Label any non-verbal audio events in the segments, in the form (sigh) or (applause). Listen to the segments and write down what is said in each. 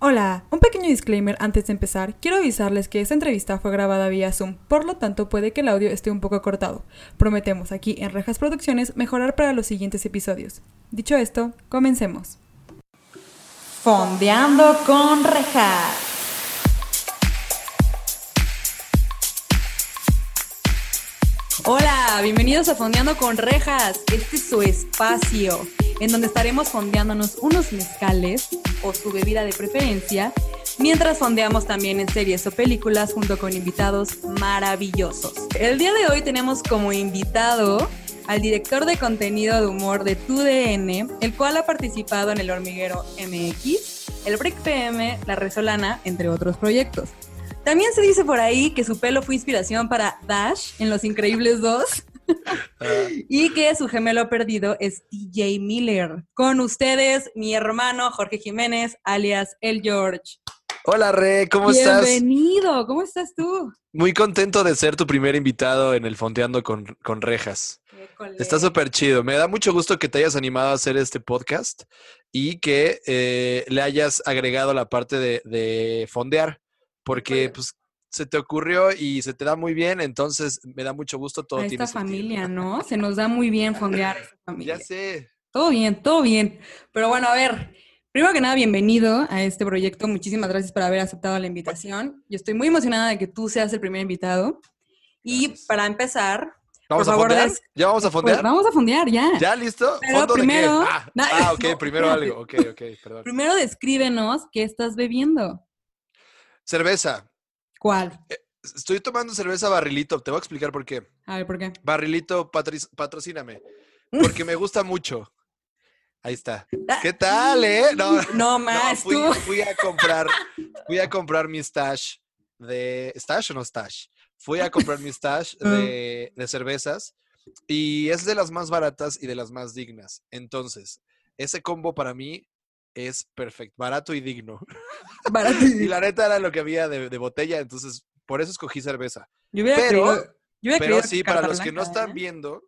Hola, un pequeño disclaimer antes de empezar. Quiero avisarles que esta entrevista fue grabada vía Zoom, por lo tanto puede que el audio esté un poco cortado. Prometemos aquí en Rejas Producciones mejorar para los siguientes episodios. Dicho esto, comencemos. Fondeando con Rejas. Hola, bienvenidos a Fondeando con Rejas. Este es su espacio en donde estaremos fondeándonos unos mezcales o su bebida de preferencia, mientras fondeamos también en series o películas junto con invitados maravillosos. El día de hoy tenemos como invitado al director de contenido de humor de TUDN, el cual ha participado en El Hormiguero MX, El Break PM, La Resolana, entre otros proyectos. También se dice por ahí que su pelo fue inspiración para Dash en Los Increíbles 2. (laughs) y que su gemelo perdido es DJ Miller. Con ustedes, mi hermano Jorge Jiménez, alias El George. Hola, Re, ¿cómo estás? Bienvenido, ¿cómo estás tú? Muy contento de ser tu primer invitado en el Fonteando con, con Rejas. Está súper chido. Me da mucho gusto que te hayas animado a hacer este podcast y que eh, le hayas agregado la parte de, de fondear, porque pues se te ocurrió y se te da muy bien, entonces me da mucho gusto todo. A esta familia, ¿no? Se nos da muy bien fondear esta (laughs) familia. Ya sé. Todo bien, todo bien. Pero bueno, a ver, primero que nada, bienvenido a este proyecto. Muchísimas gracias por haber aceptado la invitación. Yo estoy muy emocionada de que tú seas el primer invitado. Y para empezar, ¿Vamos por a favor, fondear? ¿Ya vamos a fondear? Pues vamos a fondear ya. ¿Ya listo? Pero ¿Fondo de qué? primero- Ah, No, ah, ok, no, (laughs) primero algo. Ok, ok, perdón. Primero descríbenos qué estás bebiendo. Cerveza. ¿Cuál? Estoy tomando cerveza barrilito. Te voy a explicar por qué. A ver, ¿por qué? Barrilito, patrocíname. (laughs) Porque me gusta mucho. Ahí está. ¿Qué tal, eh? (laughs) No, No más, fui, tú. fui a comprar, (laughs) fui a comprar mi stash de. ¿Stash o no stash? Fui a comprar mi stash Ah. de, de cervezas y es de las más baratas y de las más dignas. Entonces, ese combo para mí es perfecto, barato y digno. (laughs) Barato. Y la neta era lo que había de, de botella, entonces por eso escogí cerveza. Yo hubiera pero- creído- yo hubiera Pero sí, para los que no están ¿eh? viendo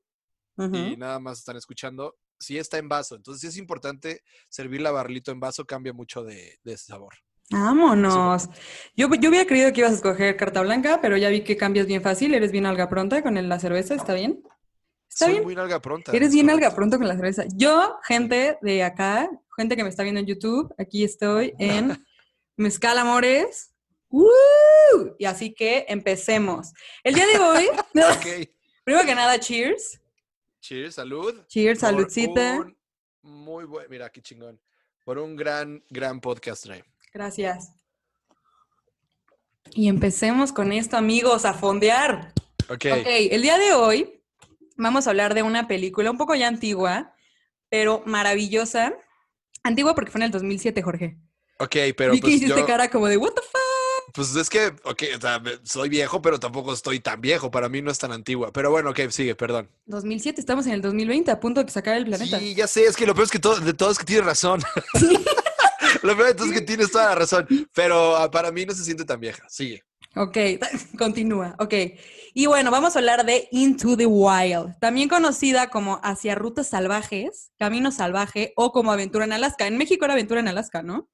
y nada más están escuchando, sí está en vaso. Entonces sí es importante servir la barrilito en vaso, cambia mucho de, de sabor. Vámonos. Yo, yo hubiera creído que ibas a escoger carta blanca, pero ya vi que cambias bien fácil. Eres bien alga pronta con el- la cerveza, ¿está bien? ¿Está Soy bien? muy nalga pronta. Eres es bien alga correcto. pronto con la cerveza. Yo, gente de acá, gente que me está viendo en YouTube, aquí estoy en Mezcal Amores. (laughs) ¡Woo! Y así que empecemos. El día de hoy, (laughs) primero que nada, cheers. Cheers, salud. Cheers, por saludcita. un muy buen, mira qué chingón. Por un gran, gran podcast, Ray. Gracias. Y empecemos con esto, amigos, a fondear. Ok. Ok, el día de hoy vamos a hablar de una película un poco ya antigua, pero maravillosa. Antigua porque fue en el 2007, Jorge. Ok, pero que pues hiciste yo, cara como de, ¿What the fuck? pues es que, ok, o sea, soy viejo, pero tampoco estoy tan viejo. Para mí no es tan antigua. Pero bueno, ok, sigue, perdón. 2007, estamos en el 2020, a punto de sacar el planeta. Sí, ya sé, es que lo peor es que todo, de todo es que tienes razón. (laughs) lo peor de todo es que tienes toda la razón. Pero ah, para mí no se siente tan vieja. Sigue. Ok, (laughs) continúa. Ok. Y bueno, vamos a hablar de Into the Wild, también conocida como Hacia Rutas Salvajes, Camino Salvaje o como Aventura en Alaska. En México era Aventura en Alaska, ¿no?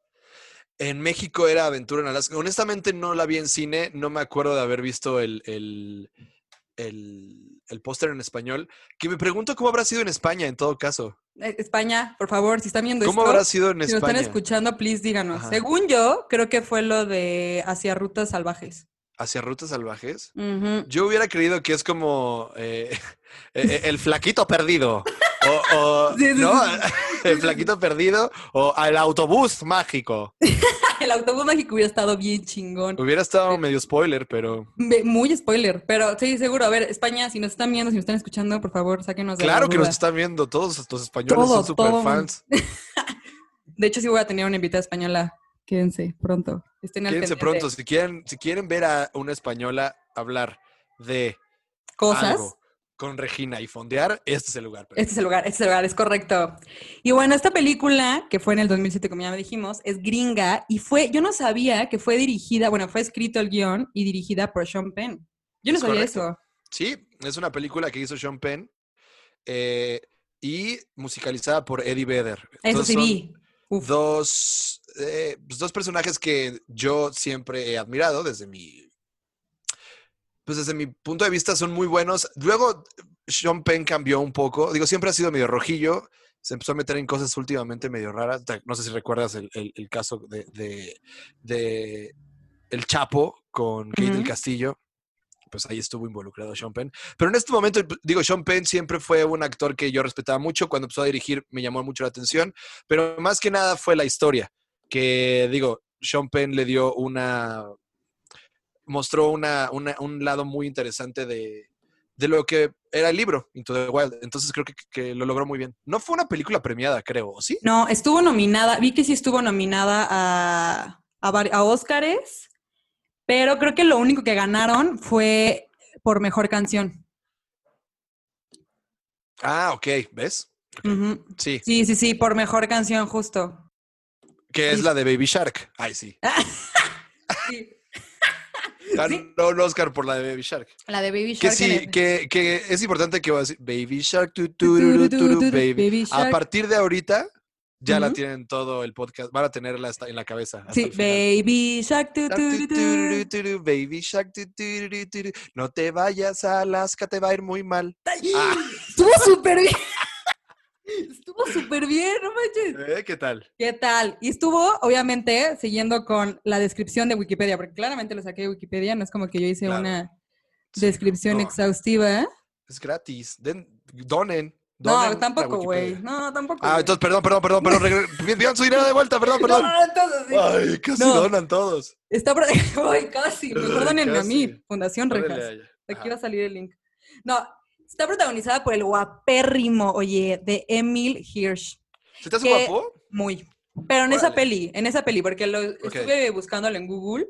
En México era Aventura en Alaska. Honestamente no la vi en cine, no me acuerdo de haber visto el, el, el, el póster en español, que me pregunto cómo habrá sido en España en todo caso. Eh, España, por favor, si están viendo ¿Cómo esto, habrá sido en si nos están España? escuchando, please díganos. Ajá. Según yo, creo que fue lo de Hacia Rutas Salvajes. ¿Hacia Rutas Salvajes? Yo hubiera creído que es como eh, (laughs) eh, el flaquito perdido. O, o- (laughs) Sí, sí, ¿no? sí. (laughs) El flaquito perdido o el autobús mágico. El autobús mágico hubiera estado bien chingón. Hubiera estado medio spoiler, pero Muy spoiler, pero sí, seguro. A ver, España, si nos están viendo, si nos están escuchando, por favor, sáquenos de la claro que nos están viendo. Todos estos españoles Todo, son super todo. fans. De hecho, sí voy a tener una invitada española. Quédense pronto. Estén al Quédense pronto. Si quieren, si quieren ver a una española hablar de Cosas. algo con Regina y fondear, este es el lugar. Este es el lugar, este es el lugar, es correcto. Y bueno, esta película, que fue en el 2007, como ya me dijimos, es gringa y fue, yo no sabía que fue dirigida, bueno, fue escrito el guion y dirigida por Sean Penn. Yo no Es sabía correcto. eso. Sí, es una película que hizo Sean Penn eh, y musicalizada por Eddie Vedder. Eso sí vi. dos, eh, pues, dos personajes que yo siempre he admirado desde mi, pues desde mi punto de vista son muy buenos. Luego Sean Penn cambió un poco, digo, siempre ha sido medio rojillo, se empezó a meter en cosas últimamente medio raras. No sé si recuerdas el, caso de, de, El Chapo con Kate del Castillo pues ahí estuvo involucrado Sean Penn. Pero en este momento, digo, Sean Penn siempre fue un actor que yo respetaba mucho. Cuando empezó a dirigir me llamó mucho la atención, pero más que nada fue la historia, que digo, Sean Penn le dio una, mostró una, un lado muy interesante de, de, lo que era el libro, Into the Wild. Entonces creo que, lo logró muy bien. No fue una película premiada, creo, ¿sí? No, estuvo nominada, vi que sí estuvo nominada a, a, a Oscars pero creo que lo único que ganaron fue por mejor canción. Ah, ok, ¿ves? Sí. Sí, sí, sí, por mejor canción, justo. Que es la de Baby Shark. Ay, sí. (laughs) sí. Ganó un Oscar por la de Baby Shark. La de Baby Shark. Que sí, que, que, es importante que voy a decir Baby Shark, tu, tu, baby. A partir de ahorita, ya la tienen todo el podcast, van a tenerla en la cabeza. Sí, Baby Shark, Baby Shark, no te vayas a Alaska, te va a ir muy mal. Ah. Estuvo súper bien. Estuvo súper bien, no manches. ¿Eh? ¿Qué tal? ¿Qué tal? Y estuvo, obviamente, siguiendo con la descripción de Wikipedia, porque claramente lo saqué de Wikipedia, no es como que yo hice una descripción exhaustiva. Es gratis. Den, donen. No, tampoco, güey. No, tampoco. Ah, entonces, perdón, perdón, perdón, perdón. Su dinero de vuelta, perdón, (laughs) perdón. No, entonces sí. Ay, casi donan todos. Está por Ay, (laughs) casi. Mejor donenme a mí, Fundación Rejas. Aquí va a salir el link. No, está protagonizada por el guapérrimo, oye, de Emil Hirsch. ¿Se te hace guapo? Muy. Pero en esa peli, en esa peli, porque lo estuve buscándolo en Google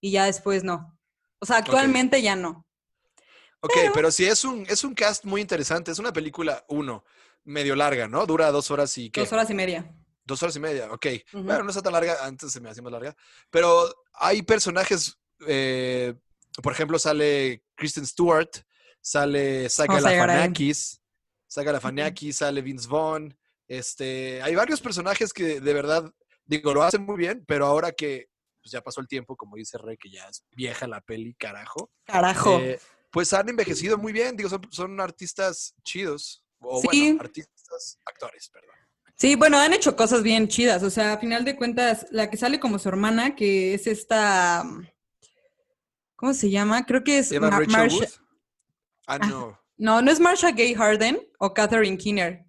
y ya después no. O sea, actualmente ya no. Ok, pero, sí es un, es un cast muy interesante. Es una película, uno, medio larga, ¿no? Dura dos horas y ¿qué? Dos horas y media. Dos horas y media, ok. Bueno, no está tan larga, antes se me hacía más larga. Pero hay personajes, eh, por ejemplo, sale Kristen Stewart, sale Saga oh, Lafaniakis, Saga Lafaniakis, sale Vince Vaughn. Este, hay varios personajes que de verdad, digo, lo hacen muy bien, pero ahora que pues, ya pasó el tiempo, como dice Rey, que ya es vieja la peli, carajo. Carajo. Eh, pues han envejecido muy bien, digo, son, artistas chidos, o bueno, artistas, actores, perdón. Sí, bueno, han hecho cosas bien chidas, o sea, a final de cuentas, la que sale como su hermana, que es esta, ¿cómo se llama? Creo que es Marsha. Ah, no. No, no es Marsha Gay Harden o Catherine Keener.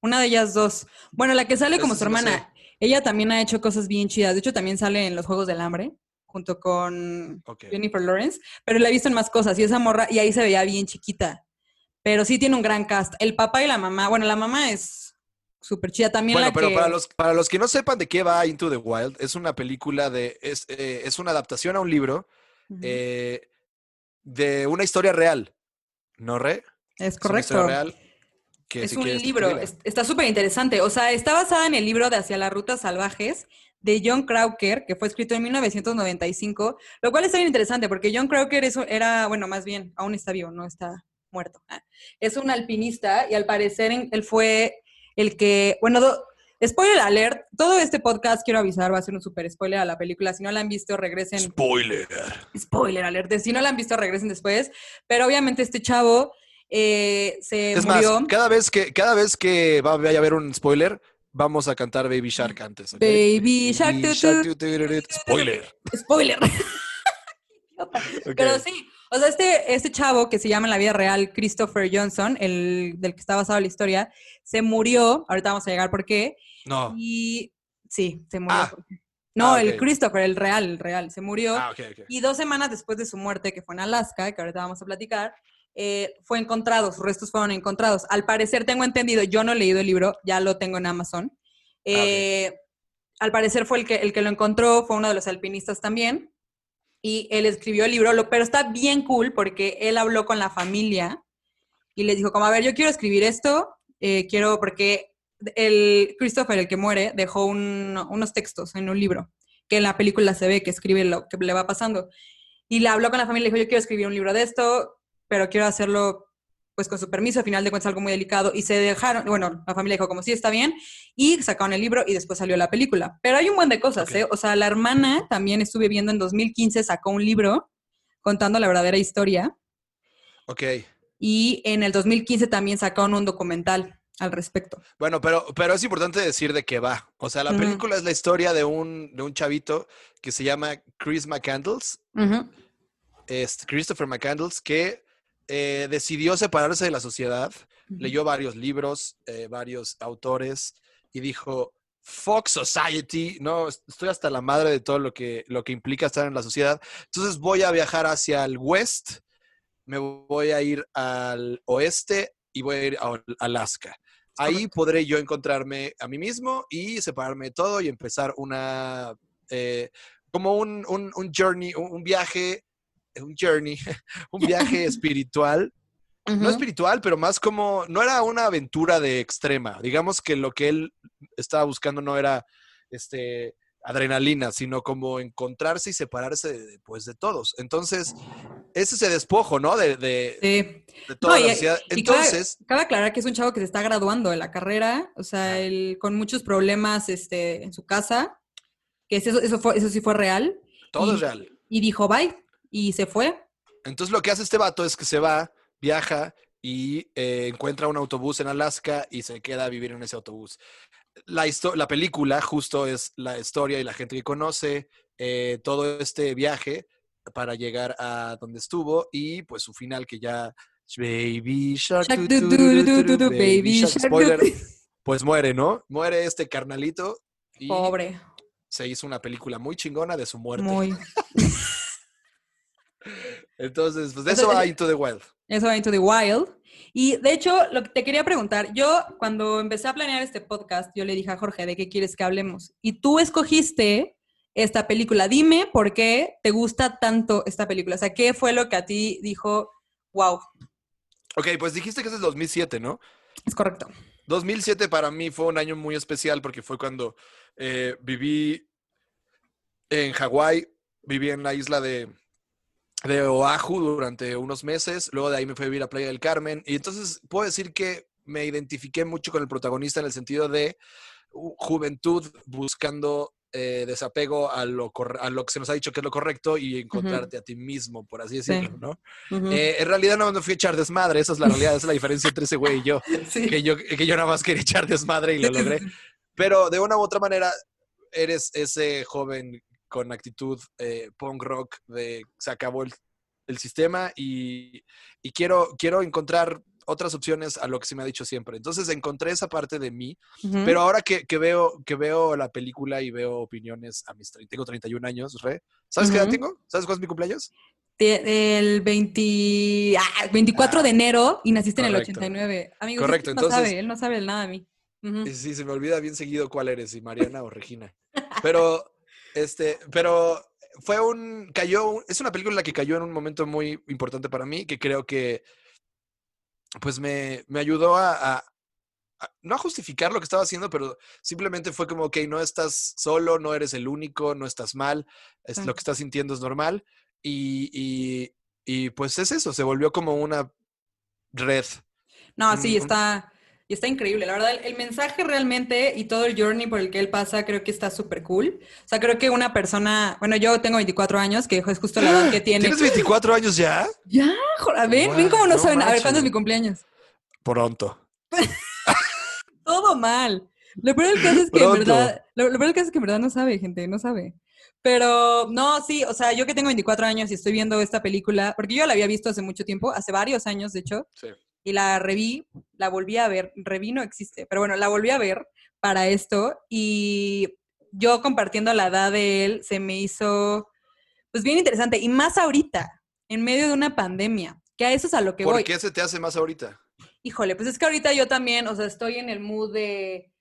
Una de ellas dos. Bueno, la que sale como su hermana, ella también ha hecho cosas bien chidas. De hecho, también sale en los Juegos del Hambre junto con Jennifer Lawrence, pero la he visto en más cosas y esa morra, y ahí se veía bien chiquita. Pero sí tiene un gran cast. El papá y la mamá, bueno, la mamá es súper chida también. Bueno, pero para, los, para los que no sepan de qué va Into the Wild, es una película de, es, eh, es una adaptación a un libro eh, de una historia real, ¿no, Re? Es correcto. Es real. Que, es un libro, está súper interesante. O sea, está basada en el libro de Hacia las Rutas Salvajes de John Crowker, que fue escrito en 1995, lo cual está bien interesante porque John Crowker era, bueno, más bien, aún está vivo, no está muerto. Ah, es un alpinista y al parecer él fue el que, bueno, spoiler alert, todo este podcast, quiero avisar, va a ser un super spoiler a la película. Si no la han visto, regresen. Spoiler. Spoiler alert. Si no la han visto, regresen después. Pero obviamente este chavo eh, se es murió. Más, cada vez que, cada vez que va a haber un spoiler, vamos a cantar Baby Shark antes. Baby Shark. Spoiler. Spoiler. (laughs) Pero sí, o sea, este, este chavo que se llama en la vida real Christopher Johnson, el del que está basado la historia, se murió. Ahorita vamos a llegar por qué. No. Y sí, se murió. Ah. No, ah, el Christopher, el real, el real, se murió. Ah, y dos semanas después de su muerte, que fue en Alaska, que ahorita vamos a platicar, eh, fue encontrado, sus restos fueron encontrados. Al parecer, tengo entendido, yo no he leído el libro, ya lo tengo en Amazon. Ah, eh, al parecer fue el que, el que lo encontró, fue uno de los alpinistas también. Y él escribió el libro, pero está bien cool porque él habló con la familia y les dijo, como, a ver, yo quiero escribir esto, eh, quiero, porque el Christopher, el que muere, dejó unos textos en un libro, que en la película se ve que escribe lo que le va pasando. Y le habló con la familia y le dijo, yo quiero escribir un libro de esto, pero quiero hacerlo pues con su permiso, al final de cuentas algo muy delicado, y se dejaron, bueno, la familia dijo como sí, está bien, y sacaron el libro y después salió la película. Pero hay un buen de cosas, ¿eh? O sea, la hermana también estuve viendo en 2015, sacó un libro contando la verdadera historia. Ok. Y en el 2015 también sacaron un documental al respecto. Bueno, pero, pero es importante decir de qué va. O sea, la película es la historia de un, de un chavito que se llama Chris McCandles, es Christopher McCandles, que eh, decidió separarse de la sociedad, leyó varios libros, eh, varios autores y dijo, Fox Society, no, estoy hasta la madre de todo lo que, lo que implica estar en la sociedad. Entonces voy a viajar hacia el west, me voy a ir al oeste y voy a ir a Alaska. Ahí podré yo encontrarme a mí mismo y separarme de todo y empezar una, eh, como un, un, journey, un, viaje, un journey, un viaje (laughs) (laughs) espiritual. No espiritual, pero más como, no era una aventura de extrema. Digamos que lo que él estaba buscando no era, este, adrenalina, sino como encontrarse y separarse de, pues, de todos. Entonces, ese es despojo, ¿no? De, de, toda la sociedad. Entonces. cabe, aclarar que es un chavo que se está graduando de la carrera, o sea, él, con muchos problemas este, en su casa, que eso, eso, fue, eso sí fue real. Todo es real. Y dijo, bye, y se fue. Entonces, lo que hace este vato es que se va, viaja y eh, encuentra un autobús en Alaska y se queda a vivir en ese autobús la, la película justo es la historia y la gente que conoce eh, todo este viaje para llegar a donde estuvo y pues su final que ya Baby Shark, Baby spoiler, pues muere, ¿no? Muere este carnalito y Pobre. Se hizo una película muy chingona de su muerte. Muy. (laughs) Entonces, pues de eso va Into the Wild. Eso va Into the Wild. Y de hecho, lo que te quería preguntar, yo cuando empecé a planear este podcast, yo le dije a Jorge, ¿de qué quieres que hablemos? Y tú escogiste esta película. Dime por qué te gusta tanto esta película. O sea, ¿qué fue lo que a ti dijo, wow? Ok, pues dijiste que es el 2007, ¿no? Es correcto. 2007 para mí fue un año muy especial porque fue cuando eh, viví en Hawái, viví en la isla de, de Oahu durante unos meses, luego de ahí me fui a vivir a Playa del Carmen y entonces puedo decir que me identifiqué mucho con el protagonista en el sentido de juventud buscando eh, desapego a lo, a lo que se nos ha dicho que es lo correcto y encontrarte a ti mismo, por así decirlo, ¿no? Eh, en realidad no me fui a echar desmadre, esa es la realidad, esa es la diferencia entre ese güey y yo, (laughs) que yo, que yo nada más quería echar desmadre y lo (laughs) logré. Pero de una u otra manera, eres ese joven con actitud eh, punk rock de se acabó el, sistema y, quiero, quiero encontrar otras opciones a lo que se me ha dicho siempre. Entonces encontré esa parte de mí, pero ahora que, veo, que veo la película y veo opiniones a mis tengo 31 años, Re. ¿Sabes qué edad tengo? ¿Sabes cuál es mi cumpleaños? El 20, 24 ah, de enero y naciste en el 89. Amigo, Correcto, él no sabe, él no sabe nada de mí. Sí, se me olvida bien seguido cuál eres, si Mariana o Regina. Pero este, pero fue un, cayó, es una película que cayó en un momento muy importante para mí, que creo que, pues me, me ayudó a, no a justificar lo que estaba haciendo, pero simplemente fue como, ok, no estás solo, no eres el único, no estás mal, es, lo que estás sintiendo es normal. Y, y, y, pues es eso, se volvió como una red. No, sí, está, y está increíble, la verdad, el, mensaje realmente y todo el journey por el que él pasa creo que está súper cool. O sea, creo que una persona, bueno, yo tengo 24 años, que es justo la edad que tiene. ¿Tienes 24 años ya? Ya, joder, ven, ven cómo no, saben. A ver, ¿cuándo es mi cumpleaños? Pronto. (laughs) todo mal. Lo peor del caso es que en verdad, lo, lo peor del caso es que en verdad no sabe, gente, no sabe. Pero no, sí, o sea, yo que tengo 24 años y estoy viendo esta película, porque yo la había visto hace mucho tiempo, hace varios años, de hecho. Sí y la reví, la volví a ver, reví no existe, pero bueno, la volví a ver para esto y yo compartiendo la edad de él se me hizo pues bien interesante y más ahorita, en medio de una pandemia, que a eso es a lo que voy. ¿Por qué se te hace más ahorita? Híjole, pues es que ahorita yo también, o sea, estoy en el mood de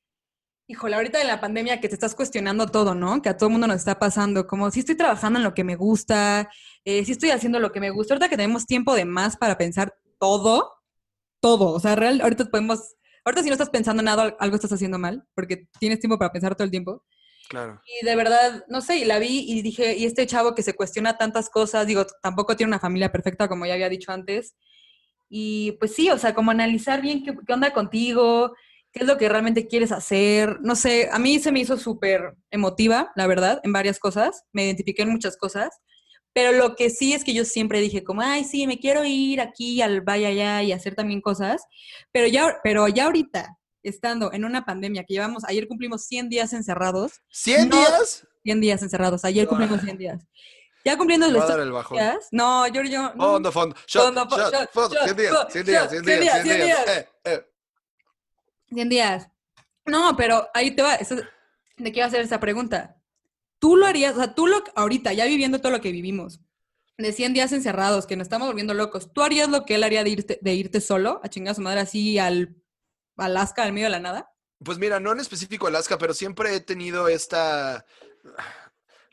Híjole, ahorita en la pandemia que te estás cuestionando todo, ¿no? Que a todo el mundo nos está pasando, como si estoy trabajando en lo que me gusta, eh, si estoy haciendo lo que me gusta, ahorita que tenemos tiempo de más para pensar todo, todo. O sea, real, ahorita podemos, ahorita si no estás pensando en nada, algo estás haciendo mal, porque tienes tiempo para pensar todo el tiempo. Claro. Y de verdad, no sé, y la vi y dije, y este chavo que se cuestiona tantas cosas, digo, tampoco tiene una familia perfecta, como ya había dicho antes. Y pues sí, o sea, como analizar bien qué, qué onda contigo, qué es lo que realmente quieres hacer. No sé, a mí se me hizo súper emotiva, la verdad, en varias cosas. Me identifiqué en muchas cosas. Pero lo que sí es que yo siempre dije como, ay, sí, me quiero ir aquí al vaya allá y hacer también cosas. Pero ya, pero ya ahorita, estando en una pandemia que llevamos, ayer cumplimos 100 días encerrados. ¿100 días? 100 días encerrados, ayer cumplimos 100 días. Ya cumpliendo los días. No, yo, yo. No. Fondo, fondo. Shot, fondo, shot, shot, fondo. 100 días, 100 días, 100 días, 100 días. 100 eh, días. No, pero ahí te va. Eso, te quiero hacer esa pregunta. Tú lo harías, o sea, tú lo, ahorita, ya viviendo todo lo que vivimos, de 100 días encerrados, que nos estamos volviendo locos, ¿tú harías lo que él haría de irte, de irte solo a chingar a su madre así al Alaska, al medio de la nada? Pues mira, no en específico Alaska, pero siempre he tenido esta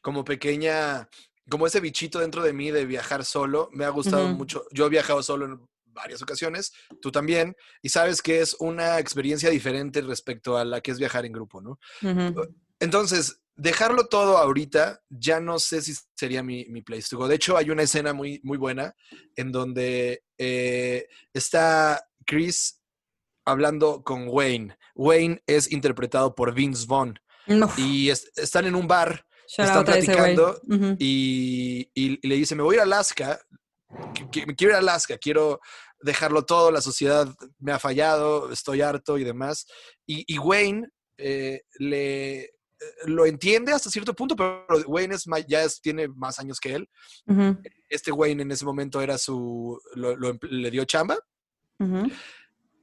como pequeña, como ese bichito dentro de mí de viajar solo. Me ha gustado mucho. Yo he viajado solo en varias ocasiones, tú también, y sabes que es una experiencia diferente respecto a la que es viajar en grupo, ¿no? Entonces, dejarlo todo ahorita, ya no sé si sería mi, place to go. De hecho, hay una escena muy, muy buena en donde eh, está Chris hablando con Wayne. Wayne es interpretado por Vince Vaughn. Y están en un bar, están platicando y, le dice, me voy a Alaska, me quiero ir a Alaska, quiero dejarlo todo, la sociedad me ha fallado, estoy harto y demás. Y, Wayne eh, le lo entiende hasta cierto punto, pero Wayne es ya tiene más años que él. Este Wayne en ese momento era su, le dio chamba.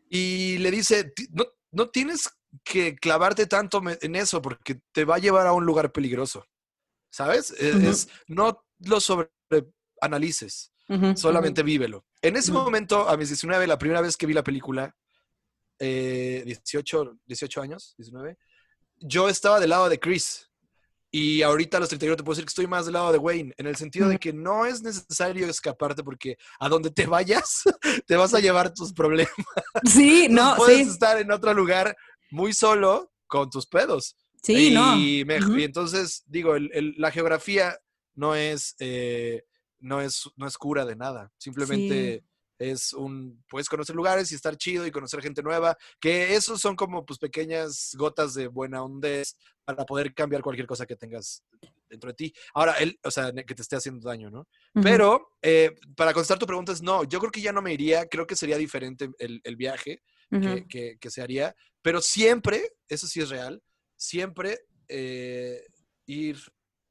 Y le dice, no, no tienes que clavarte tanto en eso porque te va a llevar a un lugar peligroso. ¿Sabes? E, es, no lo sobreanalices, solamente vívelo. En ese momento, a mis 19, la primera vez que vi la película, 18, eh, 18 años, 19, yo estaba del lado de Chris. Y ahorita a los 31 te puedo decir que estoy más del lado de Wayne, en el sentido de que no es necesario escaparte porque a donde te vayas (laughs) te vas a llevar tus problemas. Sí, (laughs) no. Puedes estar en otro lugar muy solo con tus pedos. Sí, y no. y entonces, digo, la geografía no es, eh, no, es, no es cura de nada. Simplemente es un, puedes conocer lugares y estar chido y conocer gente nueva, que esos son como pues pequeñas gotas de buena onda para poder cambiar cualquier cosa que tengas dentro de ti. Ahora, él, o sea, que te esté haciendo daño, ¿no? Pero eh, para contestar tu pregunta es no, yo creo que ya no me iría, creo que sería diferente el, viaje que, que, se haría, pero siempre, eso sí es real, siempre eh, ir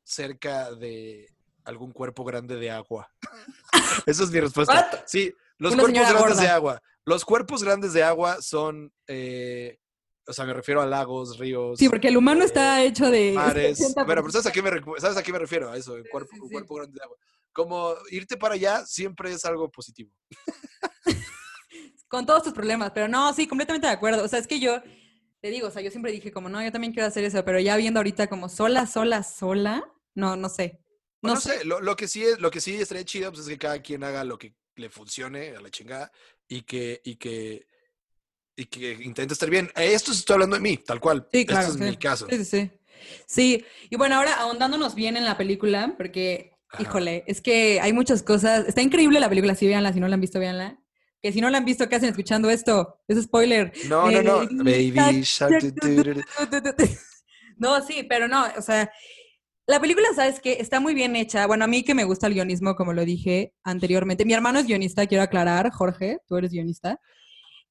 cerca de algún cuerpo grande de agua. (laughs) Esa es mi respuesta. Sí, los cuerpos grandes de agua. Los cuerpos grandes de agua son, eh, o sea, me refiero a lagos, ríos. Sí, porque el humano está eh, hecho de... (laughs) Mares. Bueno, pero ¿sabes a, qué me, ¿sabes a qué me refiero? A eso, el cuerpo, cuerpo grande de agua. Como irte para allá siempre es algo positivo. Con todos tus problemas, pero no, sí, completamente de acuerdo. O sea, es que yo te digo, o sea, yo siempre dije como, no, yo también quiero hacer eso, pero ya viendo ahorita como sola, sola, sola, no, no sé. No, sé, Lo, que sí es, lo que sí estaría chido pues, es que cada quien haga lo que le funcione a la chingada y que, y que, y que intente estar bien. Esto estoy hablando de mí, tal cual. Sí, claro. Esto es mi caso. Sí, sí, sí. Sí, y bueno, ahora ahondándonos bien en la película, porque, híjole, es que hay muchas cosas. Está increíble la película, sí, véanla, si no la han visto, véanla. Que si no la han visto, ¿qué hacen escuchando esto? Es spoiler. No, no, no. Baby No, sí, pero no, o sea, la película, ¿sabes qué? Está muy bien hecha. Bueno, a mí que me gusta el guionismo, como lo dije anteriormente. Mi hermano es guionista, quiero aclarar, Jorge, tú eres guionista.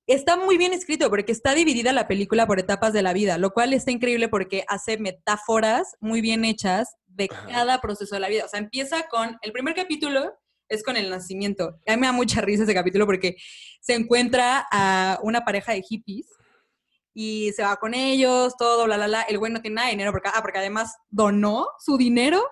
Está muy bien escrito porque está dividida la película por etapas de la vida, lo cual está increíble porque hace metáforas muy bien hechas de cada proceso de la vida. O sea, empieza con el primer capítulo es con el nacimiento. A mí me da mucha risa ese capítulo porque se encuentra a una pareja de hippies y se va con ellos, todo, bla, bla, bla. El güey no tiene nada de dinero porque, ah, porque además donó su dinero.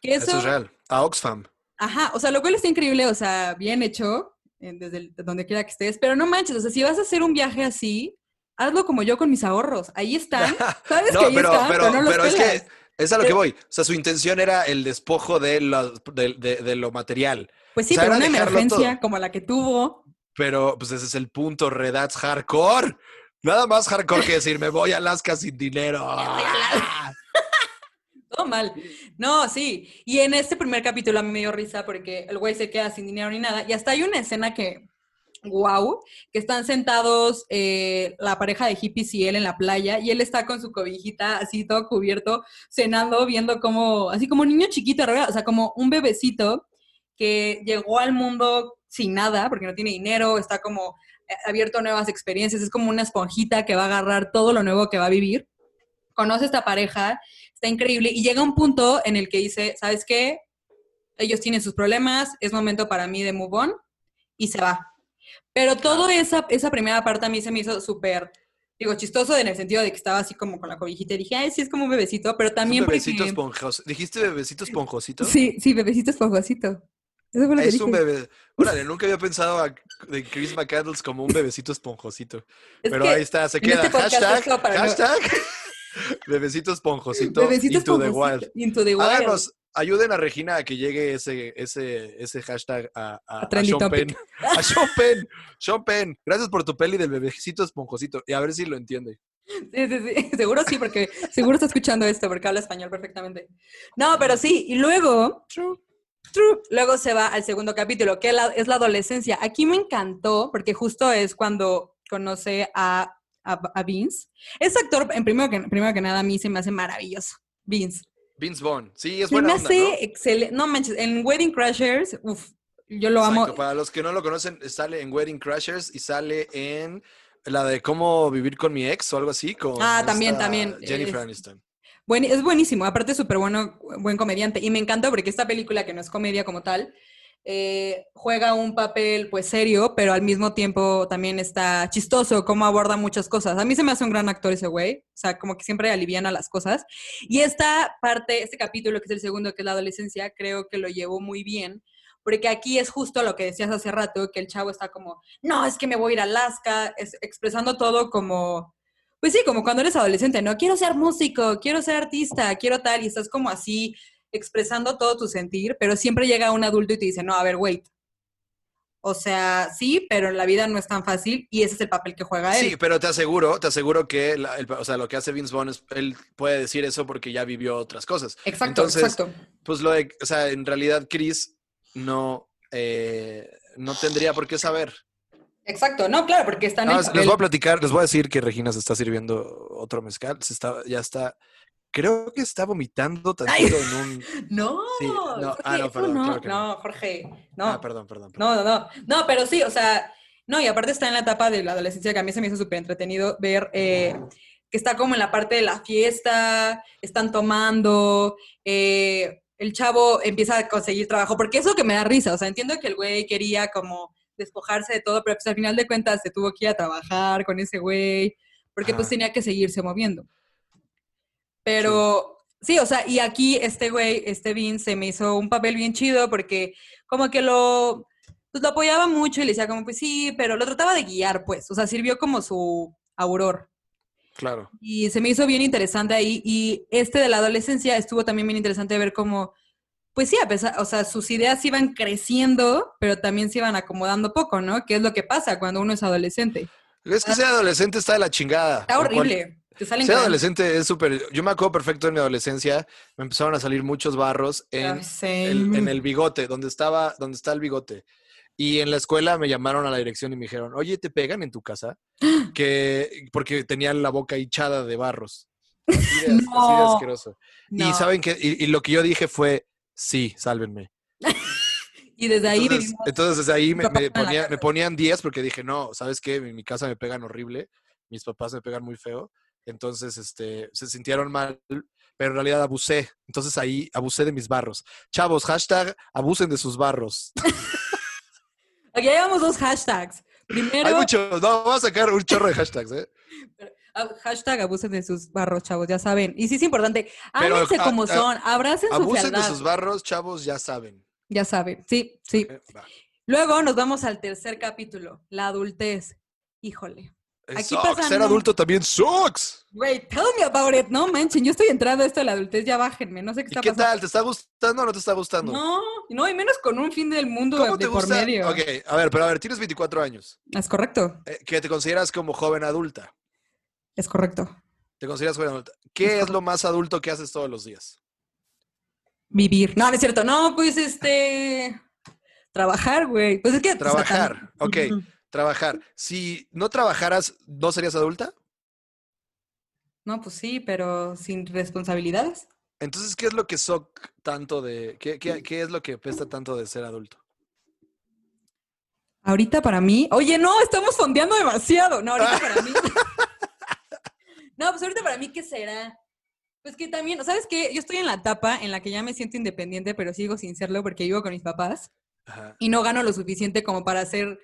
Que eso, es real, a Oxfam. Ajá, o sea, lo cual está increíble, o sea, bien hecho, desde donde quiera que estés, pero no manches, o sea, si vas a hacer un viaje así, hazlo como yo con mis ahorros. Ahí están, (laughs) sabes que ahí están, pero, no los pero es que es a lo que voy. O sea, su intención era el despojo de lo, de, lo material. Pues sí, pero una emergencia como la que tuvo. Pero, pues ese es el punto, Redats hardcore. Nada más hardcore que decir, me voy a Alaska sin dinero. (laughs) (laughs) Todo mal. No, sí. Y en este primer capítulo a mí me dio risa porque el güey se queda sin dinero ni nada. Y hasta hay una escena que wow, que están sentados eh, la pareja de hippies y él en la playa y él está con su cobijita así todo cubierto, cenando, viendo como, así como un niño chiquito, o sea, como un bebecito que llegó al mundo sin nada porque no tiene dinero, está como abierto a nuevas experiencias, es como una esponjita que va a agarrar todo lo nuevo que va a vivir. Conoce a esta pareja, está increíble y llega un punto en el que dice, ¿sabes qué? Ellos tienen sus problemas, es momento para mí de move on y se va pero todo esa, esa primera parte a mí se me hizo súper, digo, chistoso en el sentido de que estaba así como con la cobijita y dije, ay, sí, es como un bebecito, pero también... Es un bebecito esponjoso. ¿Dijiste bebecito esponjosito? Sí, sí, bebecito esponjosito. Eso fue lo es un bebé. Órale, nunca había pensado de Chris McCandles como un bebecito esponjosito. pero ahí está, se queda. Este hashtag, hashtag, (laughs) bebecito esponjosito. Bebecito into the wild. Into the wild ayuden a Regina a que llegue ese, ese, ese hashtag a, a, a, Sean Penn. (laughs) A Sean Penn. Sean Penn. Gracias por tu peli del bebecito esponjosito. Y a ver si lo entiende. Sí, sí, sí. (laughs) Seguro sí, porque seguro está escuchando esto, porque habla español perfectamente. No, pero sí. Y luego. True. True. Luego se va al segundo capítulo, que es la adolescencia. Aquí me encantó, porque justo es cuando conoce a, a, Vince. Ese actor, en primero que, primero que nada, a mí se me hace maravilloso. Vince. Vince Vaughn. Sí, es buena me hace excelente. No manches, en Wedding Crashers, uff, yo lo amo. Para los que no lo conocen, sale en Wedding Crashers y sale en la de cómo vivir con mi ex o algo así. Con ah, también, también. Jennifer Aniston. Es buenísimo, aparte súper bueno, buen comediante. Y me encanta porque esta película, que no es comedia como tal, eh, juega un papel pues serio, pero al mismo tiempo también está chistoso, cómo aborda muchas cosas. A mí se me hace un gran actor ese güey, o sea, como que siempre aliviana las cosas. Y esta parte, este capítulo que es el segundo, que es la adolescencia, creo que lo llevó muy bien, porque aquí es justo lo que decías hace rato, que el chavo está como, no, es que me voy a ir a Alaska, expresando todo como... Pues sí, como cuando eres adolescente, ¿no? Quiero ser músico, quiero ser artista, quiero tal, y estás como así expresando todo tu sentir, pero siempre llega un adulto y te dice, no, a ver, wait. O sea, sí, pero en la vida no es tan fácil y ese es el papel que juega él. Sí, pero te aseguro, te aseguro que o sea, lo que hace Vince Vaughn es, él puede decir eso porque ya vivió otras cosas. Exacto, exacto. Pues lo de, o sea, en realidad Chris no, eh, no tendría por qué saber. Exacto, no, claro, porque están en Les voy a platicar, les voy a decir que Regina se está sirviendo otro mezcal, se está, ya está creo que está vomitando tantito en un. (laughs) No, no, ah, no, perdón, no, no, Jorge, no. Ah, perdón, perdón, No, no, no. No, pero sí, o sea, no, y aparte está en la etapa de la adolescencia que a mí se me hizo súper entretenido ver eh, que está como en la parte de la fiesta, están tomando, eh, el chavo empieza a conseguir trabajo, porque eso que me da risa, o sea, entiendo que el güey quería como despojarse de todo, pero pues al final de cuentas se tuvo que ir a trabajar con ese güey, porque pues tenía que seguirse moviendo. Pero sí. o sea, y aquí este güey, este Vince, se me hizo un papel bien chido porque como que lo, pues lo apoyaba mucho y le decía como, pues sí, pero lo trataba de guiar, pues, o sea, sirvió como su auror. Claro. Y se me hizo bien interesante ahí. Y este de la adolescencia estuvo también bien interesante ver cómo, pues sí, a pesar, o sea, sus ideas iban creciendo, pero también se iban acomodando poco, ¿no? Que es lo que pasa cuando uno es adolescente. Es que ser adolescente está de la chingada. Está horrible. Ser adolescente es súper. Yo me acuerdo perfecto en mi adolescencia, me empezaron a salir muchos barros en, el, en el bigote, donde estaba, donde está el bigote. Y en la escuela me llamaron a la dirección y me dijeron, oye, ¿te pegan en tu casa? (gasps) que porque tenían la boca hinchada de barros. Así de, (laughs) asqueroso. Y saben que, y, lo que yo dije fue, sí, sálvenme. (laughs) y desde ahí entonces, desde ahí me, me, ponían 10 porque dije, no, ¿sabes qué? En mi casa me pegan horrible, mis papás me pegan muy feo. Entonces, este, se sintieron mal, pero en realidad abusé. Entonces ahí abusé de mis barros. Chavos, hashtag abusen de sus barros. (laughs) Aquí llevamos dos hashtags. Primero. Hay muchos, no, vamos a sacar un chorro de hashtags, ¿eh? (laughs) Ah, hashtag abusen de sus barros, chavos, ya saben. Y sí es importante, háganse ah, como ah, son, abracen su Abusen de sus barros, chavos, ya saben. Ya saben, sí, sí. Luego nos vamos al tercer capítulo, la adultez. Híjole. Aquí Ser adulto también sucks. Wait, tell me about it. No manchen, yo estoy entrando a esto de la adultez, ya bájenme. No sé qué está pasando. ¿Qué tal? ¿Te está gustando o no te está gustando? No, no, y menos con un fin del mundo de, por medio. Ok, a ver, pero a ver, tienes 24 años. Es correcto. Eh, que te consideras como joven adulta. Es correcto. Te consideras joven adulta. ¿Qué es, lo más adulto que haces todos los días? Vivir. No, no es cierto. No, pues este. Trabajar, güey. Pues es que. Trabajar. ok. trabajar. Si no trabajaras, ¿no serías adulta? No, pues sí, pero sin responsabilidades. Entonces, ¿qué es lo que soc tanto de, qué, qué, es lo que pesta tanto de ser adulto? Ahorita para mí, oye, no, estamos fondeando demasiado. No, ahorita para mí. (laughs) no, pues ahorita para mí, ¿qué será? Pues que también, ¿sabes qué? Yo estoy en la etapa en la que ya me siento independiente, pero sigo sin serlo porque vivo con mis papás y no gano lo suficiente como para ser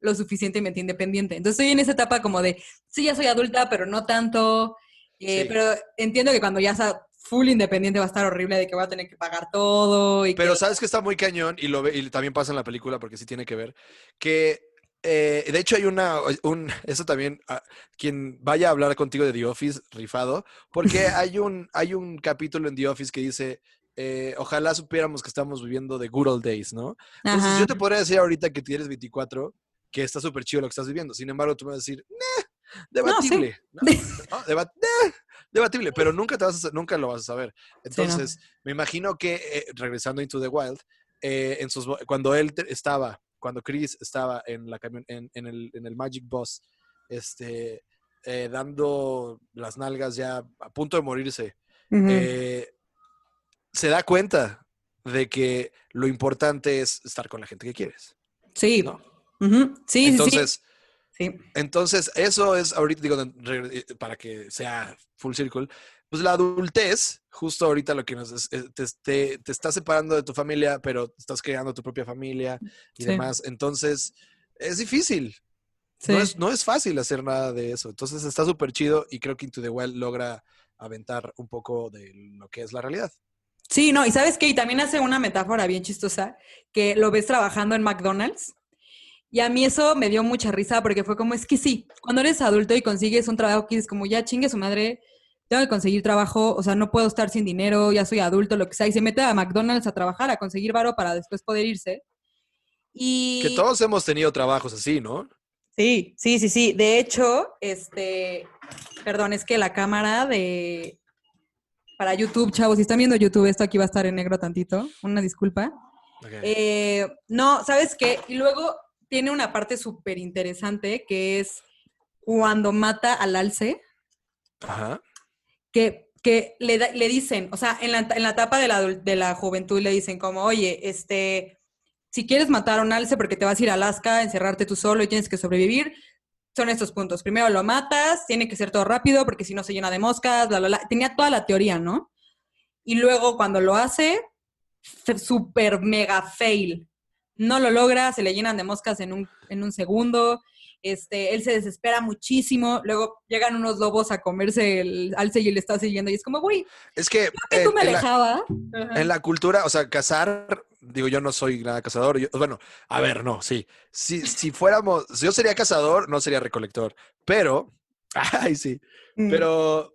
lo suficientemente independiente. Entonces estoy en esa etapa como de, sí, ya soy adulta, pero no tanto. Eh, pero entiendo que cuando ya sea full independiente va a estar horrible de que voy a tener que pagar todo. Y pero sabes que está muy cañón y, lo ve, y también pasa en la película porque sí tiene que ver, que eh, de hecho hay una, un, (laughs) eso también, ah, quien vaya a hablar contigo de The Office, rifado, porque (laughs) hay un, hay un capítulo en The Office que dice, eh, ojalá supiéramos que estamos viviendo de good old days, ¿no? Entonces yo te podría decir ahorita que tienes 24, que está súper chido lo que estás viviendo. Sin embargo, tú me vas a decir, debatible. (laughs) debatible, pero nunca, te vas a, nunca lo vas a saber. Entonces, me imagino que, eh, regresando Into the Wild, en sus, cuando él estaba, cuando Chris estaba en, la, en, en, el, en el Magic Boss, este, eh, dando las nalgas ya a punto de morirse, se da cuenta de que lo importante es estar con la gente que quieres. Sí. ¿no? Sí, entonces, sí. Entonces, eso es ahorita, digo, eh, para que sea full circle, pues la adultez, justo ahorita lo que nos eh, te, te, te está separando de tu familia, pero estás creando tu propia familia y demás. Entonces, es difícil. No, es, no es fácil hacer nada de eso. Entonces, está súper chido y creo que Into the Wild logra aventar un poco de lo que es la realidad. Sí, no, y sabes qué, y también hace una metáfora bien chistosa, que lo ves trabajando en McDonald's y a mí eso me dio mucha risa porque fue como, es que sí, cuando eres adulto y consigues un trabajo que como, ya chingue su madre, tengo que conseguir trabajo, o sea, no puedo estar sin dinero, ya soy adulto, lo que sea, y se mete a McDonald's a trabajar, a conseguir varo para después poder irse. Y... Que todos hemos tenido trabajos así, ¿no? Sí, sí, sí, sí. De hecho, este, perdón, es que la cámara de, para YouTube, chavos, si están viendo YouTube, esto aquí va a estar en negro tantito, una disculpa. Eh, no, ¿sabes qué? Y luego tiene una parte súper interesante que es cuando mata al alce. Ajá. Que, le, le dicen, o sea, en la, en la etapa de la, de la juventud le dicen como, oye, este, si quieres matar a un alce porque te vas a ir a Alaska, encerrarte tú solo y tienes que sobrevivir, son estos puntos. Primero lo matas, tiene que ser todo rápido porque si no se llena de moscas, bla, bla. Tenía toda la teoría, ¿no? Y luego cuando lo hace, súper mega fail no lo logra, se le llenan de moscas en un, en un segundo, este, él se desespera muchísimo, luego llegan unos lobos a comerse el alce y él está siguiendo y es como, güey, es que, tú me alejaba. En la cultura, o sea, cazar, digo, yo no soy nada cazador, bueno, a ver, no, sí, si, si fuéramos, si yo sería cazador, no sería recolector, pero, (laughs) ay, sí, mm. pero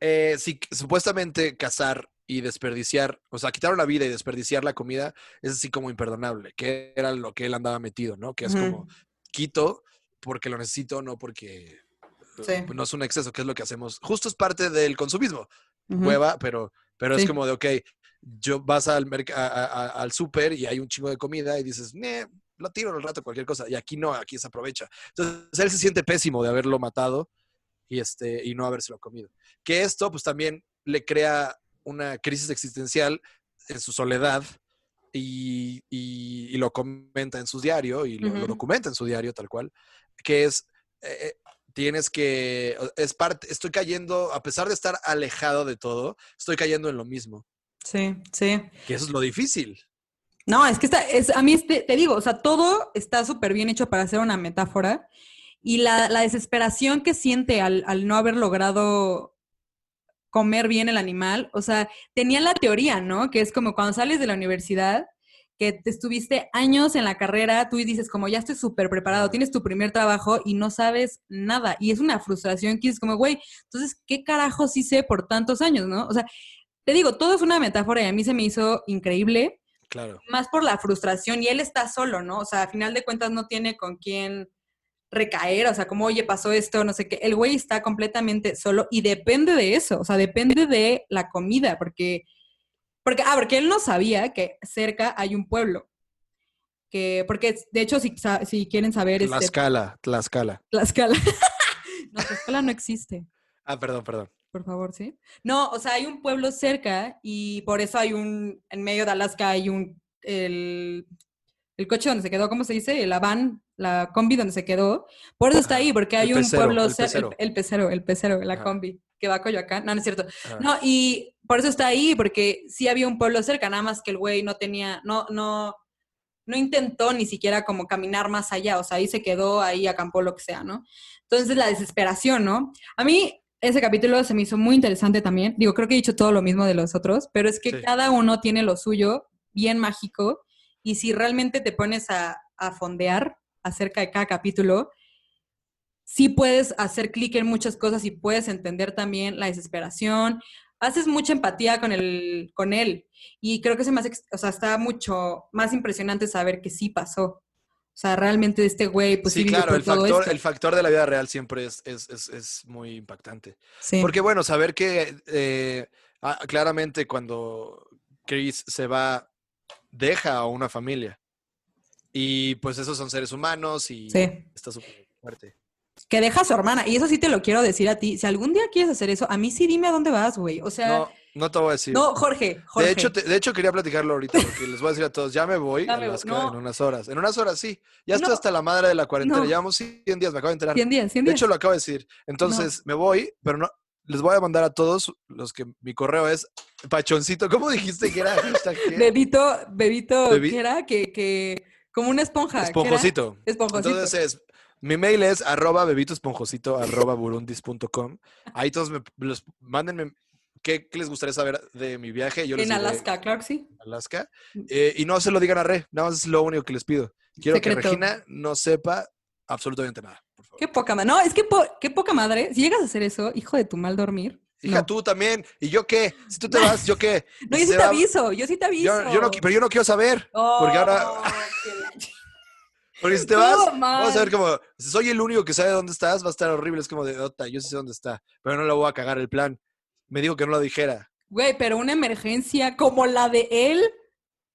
eh, si supuestamente cazar y desperdiciar, o sea, quitar la vida y desperdiciar la comida es así como imperdonable, que era lo que él andaba metido, ¿no? Que es como, quito porque lo necesito, no porque no es un exceso, que es lo que hacemos. Justo es parte del consumismo, hueva, pero, pero es como de, ok, yo vas al, al súper y hay un chingo de comida y dices, lo tiro al rato, cualquier cosa, y aquí no, aquí se aprovecha. Entonces, él se siente pésimo de haberlo matado y, este, y no habérselo comido. Que esto, pues también le crea una crisis existencial en su soledad y, lo comenta en su diario y lo, documenta en su diario tal cual, que es, eh, eh, tienes que, es parte, estoy cayendo, a pesar de estar alejado de todo, estoy cayendo en lo mismo. Sí, sí. Que eso es lo difícil. No, es que está, es, a mí te, digo, o sea, todo está súper bien hecho para hacer una metáfora y la, desesperación que siente al, al no haber logrado comer bien el animal. O sea, tenía la teoría, ¿no? Que es como cuando sales de la universidad, que te estuviste años en la carrera, tú dices como ya estoy súper preparado, tienes tu primer trabajo y no sabes nada. Y es una frustración que es como, güey, entonces, ¿qué carajos hice por tantos años, no? O sea, te digo, todo es una metáfora y a mí se me hizo increíble. Claro. Más por la frustración y él está solo, ¿no? O sea, a final de cuentas no tiene con quién recaer, o sea, como, oye, pasó esto, no sé qué, el güey está completamente solo y depende de eso, o sea, depende de la comida, porque, porque, ah, porque él no sabía que cerca hay un pueblo. que, porque de hecho, si, si quieren saber... Este Tlaxcala, Tlaxcala. Tlaxcala. (laughs) no, Tlaxcala no existe. Ah, perdón, perdón. Por favor, sí. No, o sea, hay un pueblo cerca y por eso hay un, en medio de Alaska hay un, el, el coche donde se quedó, ¿cómo se dice? La van, la combi donde se quedó. Por eso está ahí, porque hay un pueblo cerca, el, pecero, el pecero, la combi que va a Coyoacán. No, no es cierto. No, y por eso está ahí, porque sí había un pueblo cerca, nada más que el güey no tenía, no, no, no intentó ni siquiera como caminar más allá, o sea, ahí se quedó, ahí acampó lo que sea, ¿no? Entonces la desesperación, ¿no? A mí ese capítulo se me hizo muy interesante también. Digo, creo que he dicho todo lo mismo de los otros, pero es que cada uno tiene lo suyo bien mágico y si realmente te pones a, a fondear acerca de cada capítulo, sí puedes hacer clic en muchas cosas y puedes entender también la desesperación, haces mucha empatía con, el, con él. Y creo que se me hace, o sea, está mucho más impresionante saber que sí pasó. O sea, realmente este güey, pues sí, claro, el factor, el factor de la vida real siempre es, es, es, es muy impactante. Sí. Porque bueno, saber que eh, ah, claramente cuando Chris se va, deja a una familia. Y pues esos son seres humanos y está súper fuerte que deja a su hermana. Y eso sí te lo quiero decir a ti. Si algún día quieres hacer eso, a mí sí dime a dónde vas, güey. O sea. No, no te voy a decir. No, Jorge, Jorge. De hecho, de hecho quería platicarlo ahorita (laughs) porque les voy a decir a todos, ya me voy a Alaska en unas horas. En unas horas, sí. Ya estoy hasta la madre de la cuarentena. Llevamos 100 días, me acabo de enterar. 100 días, 100 días. De hecho, lo acabo de decir. Entonces, me voy, pero no. Les voy a mandar a todos los que mi correo es pachoncito. ¿Cómo dijiste que era? (laughs) Bebito, bebito, ¿qué era? Que, que, como una esponja. Esponjosito. Esponjosito. Entonces es mi mail es arroba bebitosponjosito arroba burundis.com. Ahí todos me los mándenme qué, les gustaría saber de mi viaje. Yo en Alaska, claro que sí. Alaska. Mm. Eh, y no se lo digan a Re, nada más es lo único que les pido. Quiero que Regina no sepa absolutamente nada. Por favor. Qué poca madre. No, es que qué poca madre. Si llegas a hacer eso, hijo de tu mal dormir. Hija, tú también. ¿Y yo qué? Si tú te vas, ¿yo qué? (laughs) no, yo sí te aviso, yo sí te aviso. Yo, no, pero yo no quiero saber. porque ahora... Oh, (laughs) porque si te vas, vamos a ver como, si soy el único que sabe dónde estás, va a estar horrible. Es como de, ota, yo sé dónde está, pero no le voy a cagar el plan. Me dijo que no lo dijera. Güey, pero una emergencia como la de él.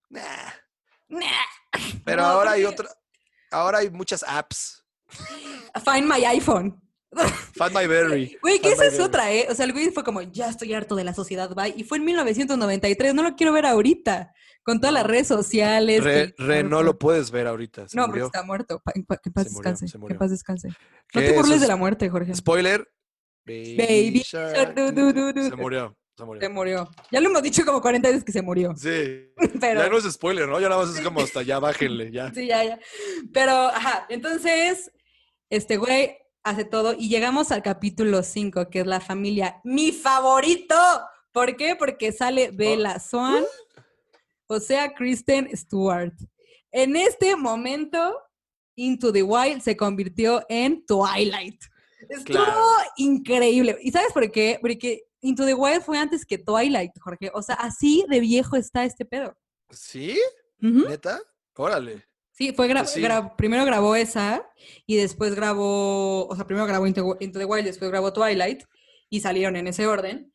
Nah. Pero ahora hay otra, ahora hay muchas apps. (gasps) Find my iPhone. Find my berry. (laughs) Güey, que esa es otra, ¿eh? O sea, el güey fue como, ya estoy harto de la sociedad, bye. Y fue en 1993, no lo quiero ver ahorita. Con todas las redes sociales. Re, no lo puedes ver ahorita. no, porque está muerto. Que paz descanse. Que paz descanse. No te burles de la muerte, Jorge. Spoiler. Baby. Se murió. Se murió. Se murió. Ya lo hemos dicho como 40 veces que se murió. Sí. (laughs) Pero... Ya no es spoiler, ¿no? Ya nada más es como hasta ya bájenle, ya. Sí, ya, ya. Pero, ajá. Entonces, este güey hace todo y llegamos al capítulo 5, que es la familia. ¡Mi favorito! ¿Por qué? Porque sale Bella Swan. (gasps) o sea, Kristen Stewart. En este momento, Into the Wild se convirtió en Twilight. Estuvo increíble. ¿Y sabes por qué? Porque Into the Wild fue antes que Twilight, Jorge. O sea, así de viejo está este pedo. ¿Sí? ¿Neta? Órale. Sí, fue primero grabó esa y después grabó, o sea, primero grabó Into, Into the Wild, después grabó Twilight y salieron en ese orden.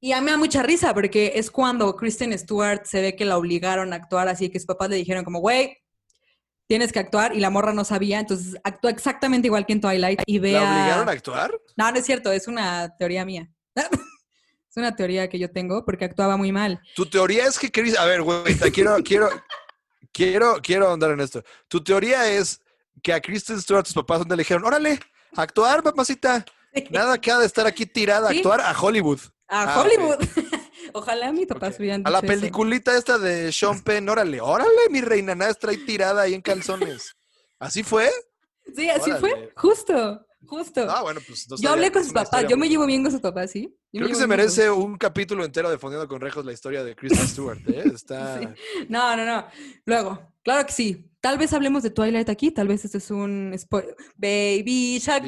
Y a mí me da mucha risa porque es cuando Kristen Stewart se ve que la obligaron a actuar así, que sus papás le dijeron como, güey, tienes que actuar y la morra no sabía, entonces actúa exactamente igual que en Twilight y ve ¿La obligaron a actuar? No, no es cierto, es una teoría mía. (laughs) es una teoría que yo tengo porque actuaba muy mal. Tu teoría es que Chris, a ver, güey, quiero, quiero, quiero, quiero andar en esto. Tu teoría es que a Kristen Stewart sus papás donde le dijeron, órale, actuar, papacita. Nada que ha de estar aquí tirada, actuar a Hollywood. A ah, Hollywood. (laughs) Ojalá mi papá okay. A la peliculita esta de Sean Penn, órale, órale, mi reina, nada está ahí tirada ahí en calzones. ¿Así fue? Sí, así fue, justo, justo. Ah, bueno, pues Yo hablé con sus papás, yo me llevo bien con sus papás, ¿sí? Creo que se merece un capítulo entero de Fondeando con Rejos la historia de Kristen Stewart, ¿eh? (laughs) Está... No, no, no. Luego, claro que sí. Tal vez hablemos de Twilight aquí, tal vez este es un spoiler. Baby Shark,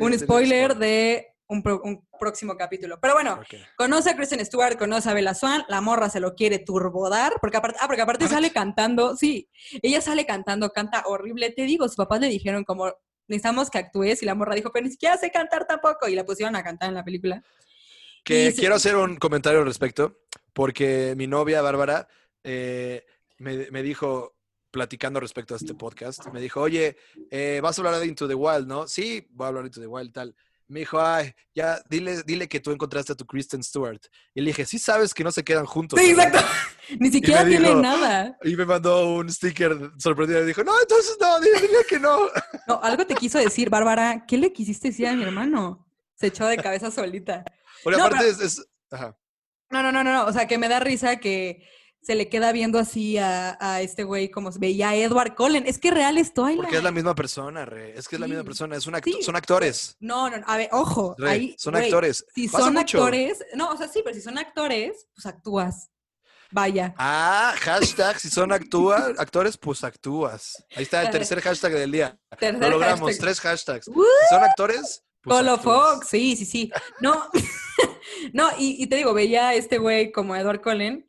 un spoiler de un, próximo capítulo. Pero bueno, conoce a Kristen Stewart, conoce a Bella Swan, la morra se lo quiere turbodar, porque aparte, ah, porque aparte sale cantando, sí, ella sale cantando, canta horrible. Te digo, sus papás le dijeron como, necesitamos que actúes, y la morra dijo, pero ni siquiera sé cantar tampoco, y la pusieron a cantar en la película. Que quiero hacer un comentario al respecto, porque mi novia Bárbara eh, me, me dijo, platicando respecto a este podcast. Me dijo, oye, eh, vas a hablar de Into the Wild, ¿no? Sí, voy a hablar de Into the Wild, tal. Me dijo, ay, ya, dile, dile que tú encontraste a tu Kristen Stewart. Y le dije, sí sabes que no se quedan juntos. Sí, exacto. (laughs) Ni siquiera tiene nada. Y me mandó un sticker sorprendido y dijo, no, entonces no, dile, que no. No, algo te quiso decir, Bárbara. ¿Qué le quisiste decir a mi hermano? Se echó de cabeza solita. Porque aparte es, Ajá. No, no, no, no, o sea, que me da risa que se le queda viendo así a, este güey como se veía a Edward Cullen. Es que real es Twilight. Porque es la misma persona, re. Es que es la misma persona. Es son actores. No, no, a ver, ojo. ahí, son actores. Si son actores, no, o sea, sí, pero si son actores, pues actúas. Vaya. Ah, hashtag, si son actúa, (laughs) actores, pues actúas. Ahí está el tercer hashtag del día. Lo logramos, tres hashtags. Si son actores, pues Colo Fox, sí, sí, sí. No, (laughs) no, y, y, te digo, veía a este güey como Edward Cullen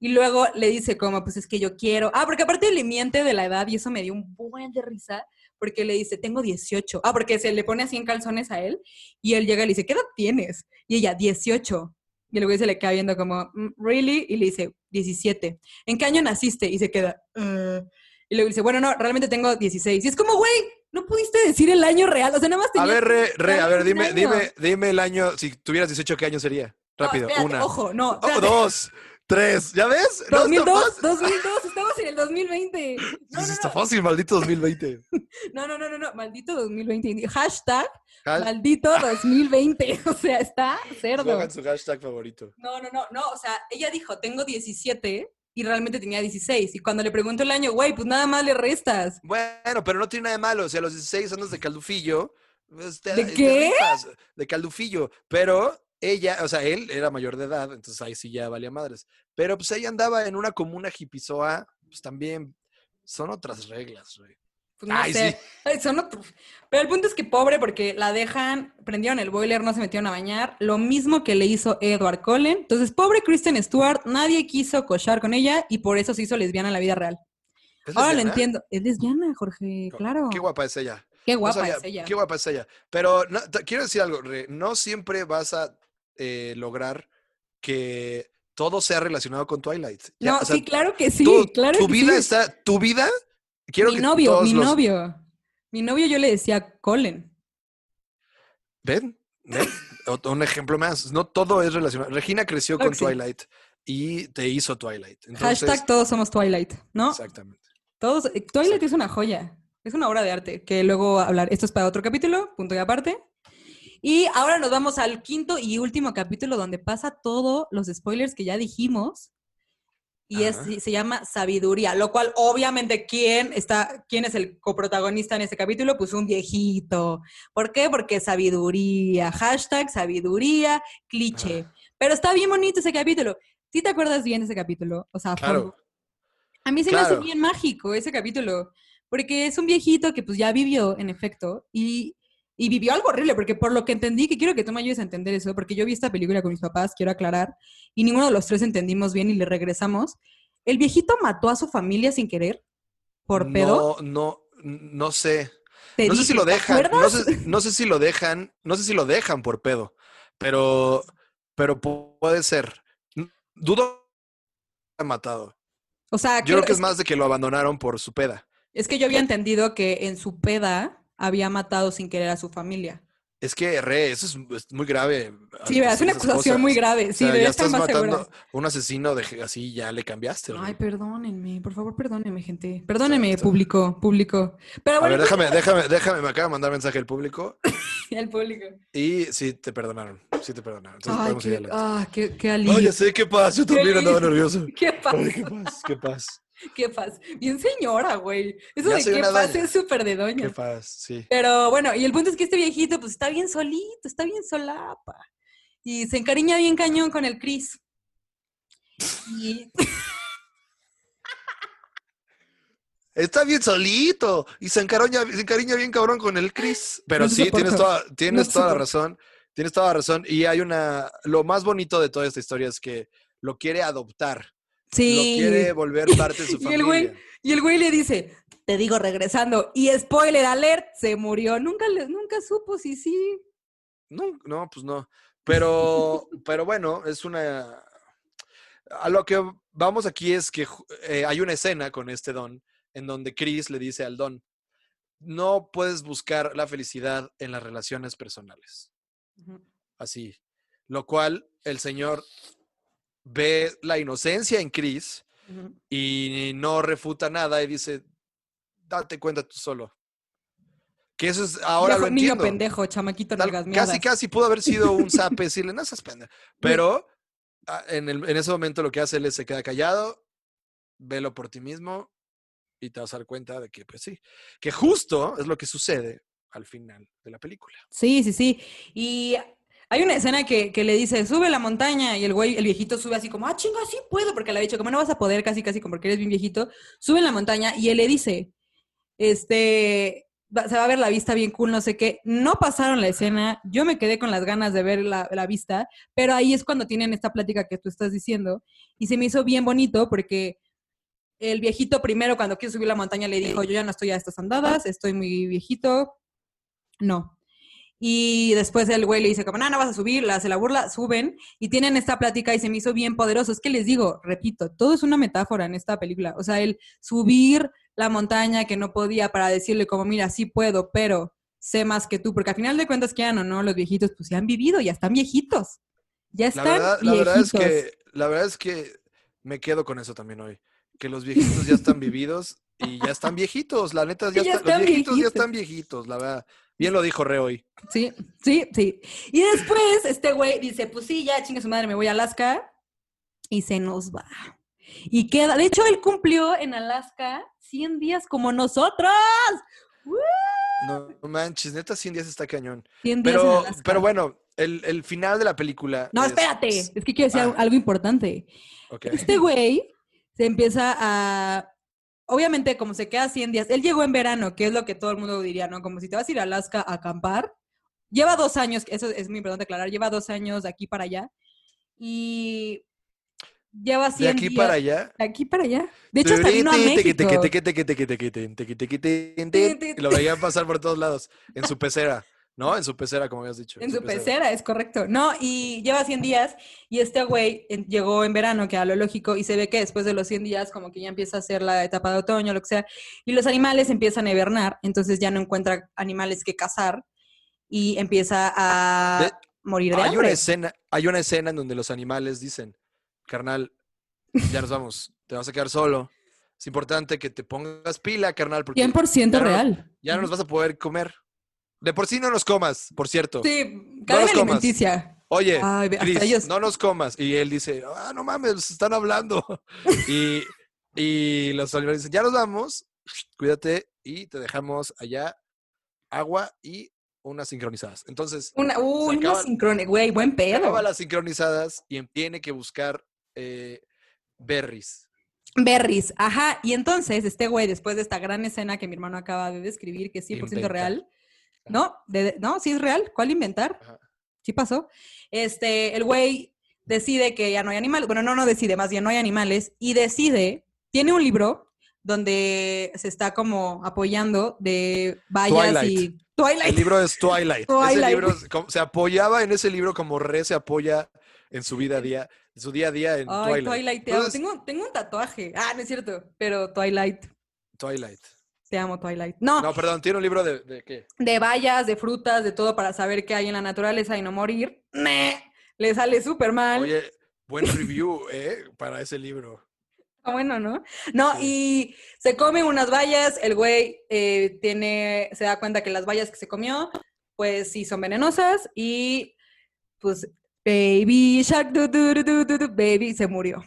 y luego le dice como, pues es que yo quiero. Ah, porque aparte le miente de la edad y eso me dio un buen de risa porque le dice, tengo 18. Ah, porque se le pone así en calzones a él y él llega y le dice, ¿qué edad tienes? Y ella, 18. Y luego se le queda viendo como, mm, ¿really? Y le dice, 17. ¿En qué año naciste? Y se queda, uh". y luego dice, bueno, no, realmente tengo 16. Y es como, güey, no pudiste decir el año real. O sea, nada más A ver, re, re, a ver, dime, dime, dime el año, si tuvieras 18, ¿qué año sería? Rápido, una. Ojo, no. Oh, dos. Tres, ¿ya ves? 2002, 2002, estamos en el 2020. No, no, Está fácil, maldito 2020. (laughs) No, no, no, no, no, maldito 2020. Hashtag maldito 2020. (laughs) O sea, está cerdo. Hagan su hashtag favorito. No, no, no, no, o sea, ella dijo, tengo 17 y realmente tenía 16. Y cuando le pregunto el año, güey, pues nada más le restas. Bueno, pero no tiene nada de malo. O sea, a los 16 andas de caldufillo. Pues, ¿De qué? de caldufillo. Pero ella, o sea, él era mayor de edad, entonces ahí sí ya valía madres. Pero pues ella andaba en una comuna hipizoa, pues también son otras reglas, güey. Pues no sé. Son otros. Pero el punto es que pobre porque la dejan, prendieron el boiler, no se metieron a bañar. Lo mismo que le hizo Edward Cullen. Entonces, pobre Kristen Stewart, nadie quiso cochar con ella y por eso se hizo lesbiana en la vida real. Ahora lo entiendo. Es lesbiana, Jorge, claro. Qué guapa es ella. Qué guapa es ella. Qué guapa es ella. Pero quiero decir algo, no siempre vas a eh, lograr que todo sea relacionado con Twilight. no, sí, claro que sí. claro tu vida está, tu vida, quiero mi novio, mi novio. Mi novio yo le decía Colin. ¿Ven? Un ejemplo más. No todo es relacionado. Regina creció con Twilight y te hizo Twilight. Hashtag todos somos Twilight, ¿no? Exactamente. Todos, eh, Twilight es una joya. Es una obra de arte que luego hablar. Esto es para otro capítulo, punto y aparte. Y ahora nos vamos al quinto y último capítulo donde pasa todos los spoilers que ya dijimos. Y es, se llama Sabiduría, lo cual obviamente ¿quién, está, ¿quién es el coprotagonista en este capítulo? Pues un viejito. ¿Por qué? Porque sabiduría, hashtag sabiduría, cliché. Pero está bien bonito ese capítulo. ¿Sí te acuerdas bien de ese capítulo? O sea, a mí se me hace bien mágico ese capítulo, porque es un viejito que pues ya vivió, en efecto, y y vivió algo horrible, porque por lo que entendí, que quiero que tú me ayudes a entender eso, porque yo vi esta película con mis papás, quiero aclarar, y ninguno de los tres entendimos bien y le regresamos. ¿El viejito mató a su familia sin querer? ¿Por pedo? No, no, no sé. No sé si lo dejan, no sé, no sé, si lo dejan, no sé si lo dejan por pedo, pero, pero puede ser. Dudo que matado. O sea, yo creo que es más de que lo abandonaron por su peda. Es que yo había entendido que en su peda había matado sin querer a su familia. Es que, re, eso es, muy grave. Sí, es una acusación muy grave. Sí, ya estás matando un asesino de así, ya le cambiaste. Ay, perdónenme, por favor, perdónenme, gente. Perdónenme, público, público. Pero bueno, a ver, déjame, déjame, déjame, me acaba de mandar mensaje el público. (laughs) el público. Y sí, te perdonaron, sí te perdonaron. Entonces Ay, podemos qué, ir Ah, qué, qué alivio. Ay, ya sé qué pasa, yo también andaba nervioso. (laughs) ¿Qué? Ay, qué pasa, qué pasa. (laughs) Qué paz. Bien señora, güey. Eso de qué paz es súper de doña. Qué paz, sí. Pero bueno, y el punto es que este viejito pues está bien solito, está bien solapa. Y se encariña bien cañón con el Chris. Y... (laughs) Está bien solito y se encariña, se encariña bien cabrón con el Chris. Pero sí, tienes toda, tienes toda la razón. Tienes toda la razón. Y hay una. Lo más bonito de toda esta historia es que lo quiere adoptar. Sí. Lo quiere volver parte de su familia. (laughs) y, el güey, y el güey le dice, te digo regresando, y spoiler alert, se murió. Nunca, nunca supo si sí. No, no, pues no. Pero, (laughs) pero bueno, es una... A lo que vamos aquí es que eh, hay una escena con este don en donde Chris le dice al Don, no puedes buscar la felicidad en las relaciones personales. Así. Lo cual el señor ve la inocencia en Chris y no refuta nada y dice, date cuenta tú solo. Que eso es, ahora lo niño pendejo, chamaquito Casi, casi pudo haber sido un (laughs) zape decirle, no seas pendejo. Pero ah, en, el, en ese momento lo que hace él es se queda callado, velo por ti mismo y te vas a dar cuenta de que, pues sí, que justo es lo que sucede al final de la película. Sí, sí, sí. Y hay una escena que, le dice, sube la montaña, y el güey, el viejito sube así como, ah, chinga, sí puedo, porque le ha dicho, como no vas a poder, casi, casi, como porque eres bien viejito, sube la montaña, y él le dice, este, se va a ver la vista bien cool, no sé qué. No pasaron la escena, yo me quedé con las ganas de ver la, la, vista, pero ahí es cuando tienen esta plática que tú estás diciendo, y se me hizo bien bonito porque el viejito primero cuando quiso subir la montaña le dijo, yo ya no estoy a estas andadas, estoy muy viejito, no, y después el güey le dice, como, no, no vas a subir, la hace la burla, suben y tienen esta plática y se me hizo bien poderoso. Es que les digo, repito, todo es una metáfora en esta película. O sea, el subir la montaña que no podía para decirle como, mira, sí puedo, pero sé más que tú, porque al final de cuentas, quieran o no, los viejitos, pues ya han vivido, ya están viejitos. Ya están la verdad, La verdad es que, la verdad es que me quedo con eso también hoy. Que los viejitos ya están vividos y ya están viejitos. La neta, ya, están, los viejitos, ya están viejitos, la verdad. Bien lo dijo Re hoy. Sí, sí, sí. Y después este güey dice, pues sí, ya chingue su madre, me voy a Alaska. Y se nos va. Y queda, de hecho, él cumplió en Alaska 100 días como nosotros. No, manches, neta 100 días está cañón. 100 días pero, pero bueno, el, final de la película. No, espérate, es que quiero decir ah. algo importante. Este güey se empieza a obviamente como se queda 100 días, él llegó en verano, que es lo que todo el mundo diría, ¿no? Como si te vas a ir a Alaska a acampar. Lleva dos años, eso es muy importante aclarar, lleva dos años de aquí para allá. Y lleva 100 ¿De aquí para allá? De aquí para allá. De hecho, hasta vino a México. Lo veían pasar por todos lados, en su pecera. ¿No? En su pecera, como habías dicho. En, su, pecera. es correcto. No, y lleva 100 días y este güey llegó en verano, que a lo lógico, y se ve que después de los 100 días como que ya empieza a ser la etapa de otoño, lo que sea, y los animales empiezan a hibernar, entonces ya no encuentra animales que cazar y empieza a morir de hay hambre. Una escena, hay una escena en donde los animales dicen, carnal, ya nos vamos, te vas a quedar solo. Es importante que te pongas pila, carnal. Porque 100% real. ya no nos vas a poder comer. De por sí no nos comas, por cierto. Sí, cada no alimenticia. Oye, Chris, no nos comas. Y él dice, ah, no mames, están hablando. (laughs) y, y los animales dicen, ya nos vamos, cuídate y te dejamos allá agua y unas sincronizadas. Entonces. Una, uy, una sincronizadas, güey, buen pedo. Acaba las sincronizadas y tiene que buscar eh, berries. Berries, ajá. Y entonces, este güey, después de esta gran escena que mi hermano acaba de describir, que es 100% real, ¿no? no, sí es real. ¿Cuál inventar? Sí pasó. Este, el güey decide que ya no hay animales. Bueno, no, no decide, más bien no hay animales. Y decide, tiene un libro donde se está como apoyando de vallas y... Twilight. El libro es Twilight. (laughs) Ese libro se apoyaba en ese libro como Re se apoya en su vida a día, en su día a día en Ay, Twilight. tengo, tengo un tatuaje. Ah, no es cierto, pero Twilight. Twilight. Te amo, Twilight. No. No, perdón, tiene un libro de, de qué? De bayas, de frutas, de todo para saber qué hay en la naturaleza y no morir. Le sale súper mal. Oye, buen (laughs) review, ¿eh? Para ese libro. Ah, bueno, ¿no? No, y se come unas bayas, el güey eh, tiene, se da cuenta que las bayas que se comió, pues sí son venenosas y pues baby shark, du, du, baby, se murió.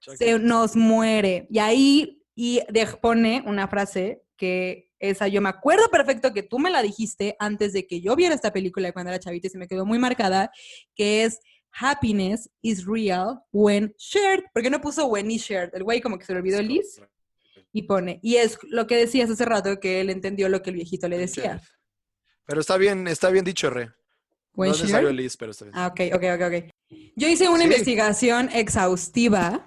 Se nos muere. Y ahí y pone una frase que esa yo me acuerdo perfecto que tú me la dijiste antes de que yo viera esta película cuando era chavita y se me quedó muy marcada, que es happiness is real when shared. ¿Por qué no puso when is shared? El güey como que se le olvidó el is y pone. Y es lo que decías hace rato que él entendió lo que el viejito le decía. Pero está bien, está bien dicho, Re. no es necesario el is, pero está bien. Ah, ok, ok, ok, ok. Yo hice una investigación exhaustiva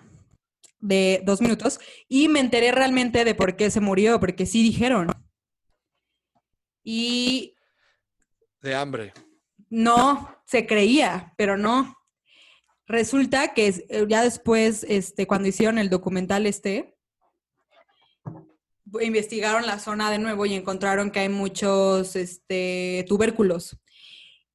de dos minutos y me enteré realmente de por qué se murió, porque sí dijeron. Y... De hambre. No, se creía, pero no. Resulta que eh, ya después, este, cuando hicieron el documental este, investigaron la zona de nuevo y encontraron que hay muchos este, tubérculos.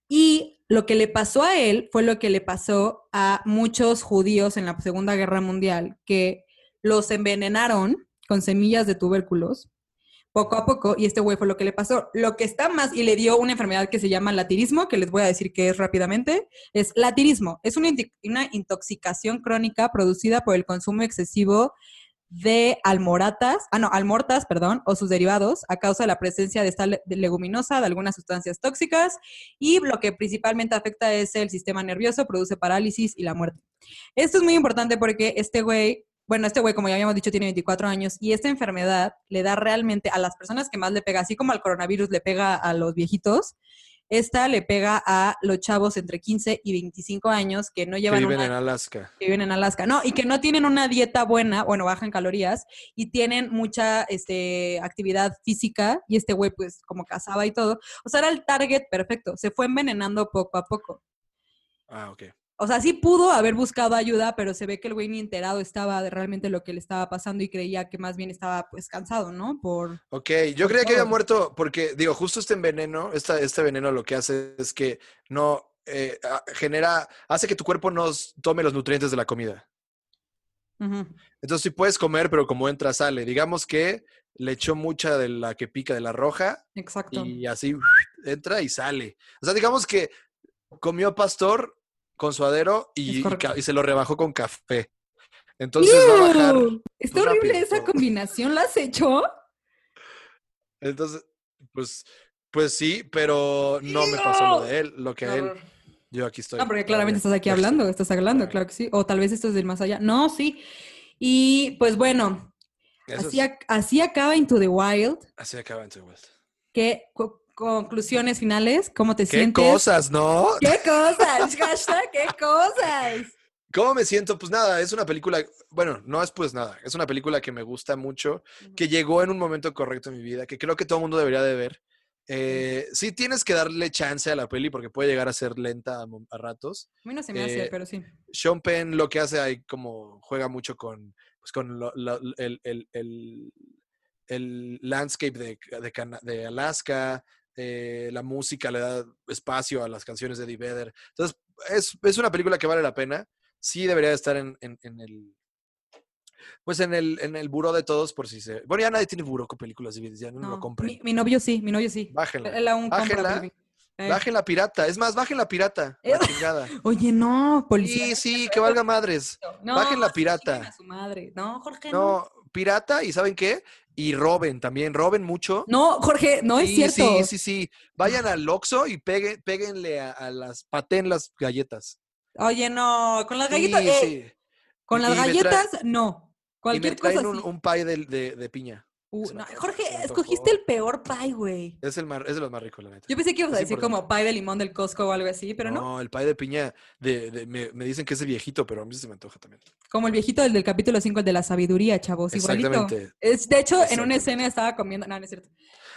Y lo que le pasó a él fue lo que le pasó a muchos judíos en la Segunda Guerra Mundial, que los envenenaron con semillas de tubérculos poco a poco, y este güey fue lo que le pasó. Lo que está más, y le dio una enfermedad que se llama latirismo, que les voy a decir qué es rápidamente, es latirismo. Es una, una intoxicación crónica producida por el consumo excesivo de almoratas, ah no, almortas, perdón, o sus derivados a causa de la presencia de esta leguminosa, de algunas sustancias tóxicas y lo que principalmente afecta es el sistema nervioso, produce parálisis y la muerte. Esto es muy importante porque este güey bueno, este güey, como ya habíamos dicho, tiene 24 años y esta enfermedad le da realmente a las personas que más le pega, así como al coronavirus le pega a los viejitos, esta le pega a los chavos entre 15 y 25 años que no llevan. Que viven en Alaska. Que viven en Alaska. No, y que no tienen una dieta buena, bueno, baja en calorías, y tienen mucha este, actividad física, y este güey, pues, como cazaba y todo. O sea, era el target perfecto. Se fue envenenando poco a poco. Ah, ok. O sea, sí pudo haber buscado ayuda, pero se ve que el güey ni enterado estaba de realmente lo que le estaba pasando y creía que más bien estaba pues cansado, ¿no? Por. Ok, yo creía que había muerto porque, digo, justo este veneno, esta, este veneno lo que hace es que no eh, genera, hace que tu cuerpo no tome los nutrientes de la comida. Entonces sí puedes comer, pero como entra, sale. Digamos que le echó mucha de la que pica de la roja. Exacto. Y así entra y sale. O sea, digamos que comió pastor con suadero y, y, se lo rebajó con café. Entonces va a bajar. Está horrible esa combinación, ¿la has hecho? Entonces, pues, pues sí, pero no me pasó lo de él, lo que él. Yo aquí estoy. No, porque claramente estás aquí hablando, estás hablando, claro que sí. O tal vez esto es del más allá. No, sí. Y pues bueno, así, así, acaba Into the Wild. Así acaba Into the Wild. Que conclusiones finales, ¿cómo te sientes? ¿Qué cosas, no? ¿Qué cosas? (laughs) Hashtag, ¿qué cosas? ¿Cómo me siento? Pues nada, es una película, bueno, no es pues nada, es una película que me gusta mucho, que llegó en un momento correcto en mi vida, que creo que todo el mundo debería de ver. Eh, sí tienes que darle chance a la peli porque puede llegar a ser lenta a, ratos. A mí no se me hace, eh, pero sí. Sean Penn lo que hace ahí como juega mucho con, pues con el, el, el, landscape de, de, de Alaska, eh, la música le da espacio a las canciones de Eddie Vedder. Entonces, es, es, una película que vale la pena. Sí debería estar en, en, el... Pues en el, en el buró de todos, por si se... Bueno, ya nadie tiene buró con películas DVD, ya no, lo compren. Mi, novio sí, mi novio sí. Bájenla. bájenla. Eh. Bajen la pirata. Es más, bajen la pirata. La (laughs) Oye, no, policía. Sí, sí, que valga madres. bajen la pirata. su madre. No, Jorge. No, pirata, ¿y saben qué? Y roben también, roben mucho. No, Jorge, no es cierto. Sí, sí, sí. Vayan al Oxxo y peguen, péguenle a, las, paten las galletas. Oye, no, con las galletas, eh, con las galletas, no. Cualquier y me traen un, un pie de piña. Uh, Jorge, escogiste el peor pie, güey. Es, el es de los más ricos, la neta. Yo pensé que ibas a decir como pie de limón del Costco o algo así, pero no. No, el pie de piña, de, me, dicen que es el viejito, pero a mí se me antoja también. Como el viejito del, del capítulo 5, el de la sabiduría, chavos, Exactamente. Es, de hecho, en una escena estaba comiendo, no, no es cierto.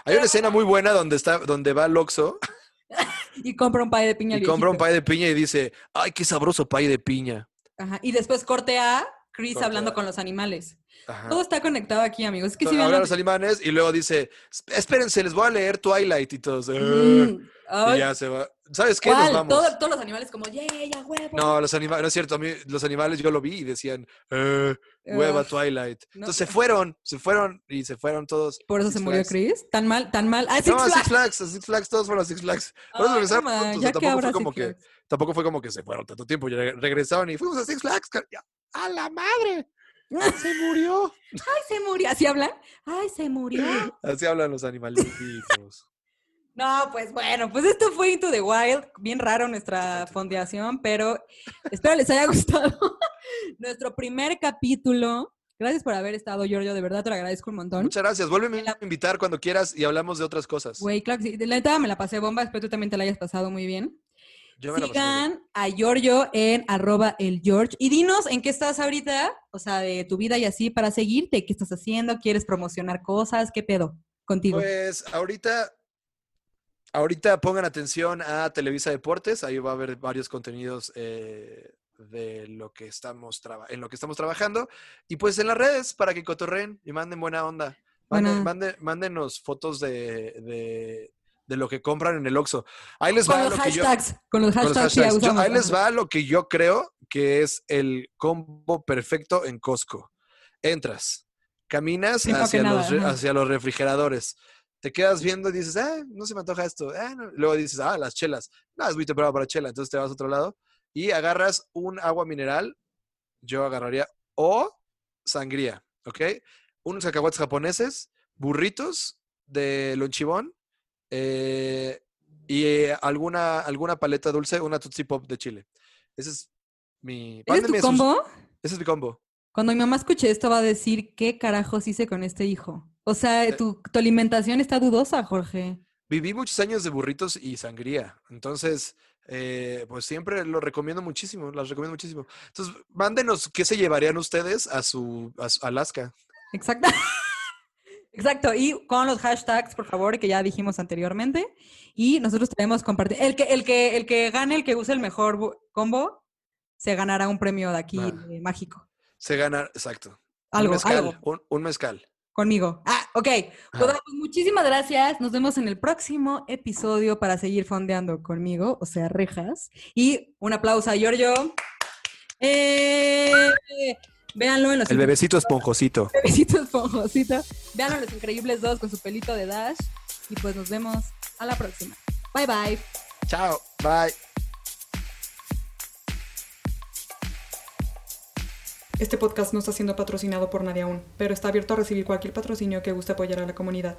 Hay una escena muy buena donde, está, donde va Loxo. (laughs) y compra un pie de piña. Y compra un pie de piña y dice, ay, qué sabroso pie de piña. Ajá, y después corte a Chris hablando con los animales. Todo está conectado aquí, amigos. Es que si habla los animales y luego dice, espérense, les voy a leer Twilight y todos. Mm, y ya se va. ¿Sabes qué? Nos vamos. todos los animales como, yeah, ya, huevo. No, los animales, no es cierto. A mí, los animales yo lo vi y decían, eh, hueva Twilight. Entonces se fueron, se fueron y se fueron todos. ¿Por eso se murió Chris? ¿Tan mal? ¿Tan mal? Ah, Six no, Flags. Six Flags, Six Flags, todos fueron a Six Flags. Por eso regresaron. ya tampoco fue como que, tampoco fue como que se fueron tanto tiempo. Ya regresaron y fuimos a Six Flags. ¡A la madre! Se murió. (laughs) Ay, se murió. ¿Así hablan? Ay, se murió. Así hablan los animalitos. (laughs) No, pues bueno, pues esto fue Into the Wild. Bien raro nuestra fondeación, pero espero les haya (laughs) gustado nuestro primer capítulo. Gracias por haber estado, Giorgio. De verdad te lo agradezco un montón. Muchas gracias. Vuélveme a invitar cuando quieras y hablamos de otras cosas. Güey, claro que sí. La neta me la pasé bomba. Espero tú también te la hayas pasado muy bien. Sigan a Giorgio en arroba el George. Y dinos en qué estás ahorita, o sea, de tu vida y así para seguirte, qué estás haciendo, quieres promocionar cosas, qué pedo contigo. Pues ahorita, ahorita pongan atención a Televisa Deportes, ahí va a haber varios contenidos eh, de lo que estamos en lo que estamos trabajando. Y pues en las redes para que cotorren y manden buena onda. mándenos fotos de, lo que compran en el Oxxo. Ahí les va con los hashtags, con los hashtags, ahí les va lo que yo creo que es el combo perfecto en Costco. Entras, caminas hacia, los, hacia los refrigeradores te quedas viendo y dices, ah, no se me antoja esto. Ah, Luego dices, ah, las chelas. No, es muy temprano para chela. Entonces te vas a otro lado y agarras un agua mineral. Yo agarraría o sangría, ¿ok? Unos cacahuates japoneses, burritos de lonchibón eh, y alguna, alguna paleta dulce, una Tootsie Pop de Chile. Ese es mi... ¿Ese es tu combo? Ese es mi combo. Cuando mi mamá escuche esto va a decir, ¿qué carajos hice con este hijo? O sea, eh, tu, alimentación está dudosa, Jorge. Viví muchos años de burritos y sangría. Entonces, eh, pues siempre lo recomiendo muchísimo, las recomiendo muchísimo. Entonces, mándenos qué se llevarían ustedes a su, Alaska. Exacto. (laughs) Exacto, y con los hashtags, por favor, que ya dijimos anteriormente. Y nosotros tenemos compartir. El que, el que, el que gane, el que use el mejor combo, se ganará un premio de aquí ah. eh, mágico. Se gana, exacto. Algo, un mezcal, algo. un mezcal conmigo. Ah, ok. Pues, pues, muchísimas gracias. Nos vemos en el próximo episodio para seguir fondeando conmigo, o sea, rejas. Y un aplauso a Giorgio. Eh, véanlo en los. El bebecito esponjosito. bebecito esponjosito. Véanlo en los increíbles dos con su pelito de Dash. Y pues nos vemos a la próxima. Bye bye. Chao. Bye. Este podcast no está siendo patrocinado por nadie aún, pero está abierto a recibir cualquier patrocinio que guste apoyar a la comunidad.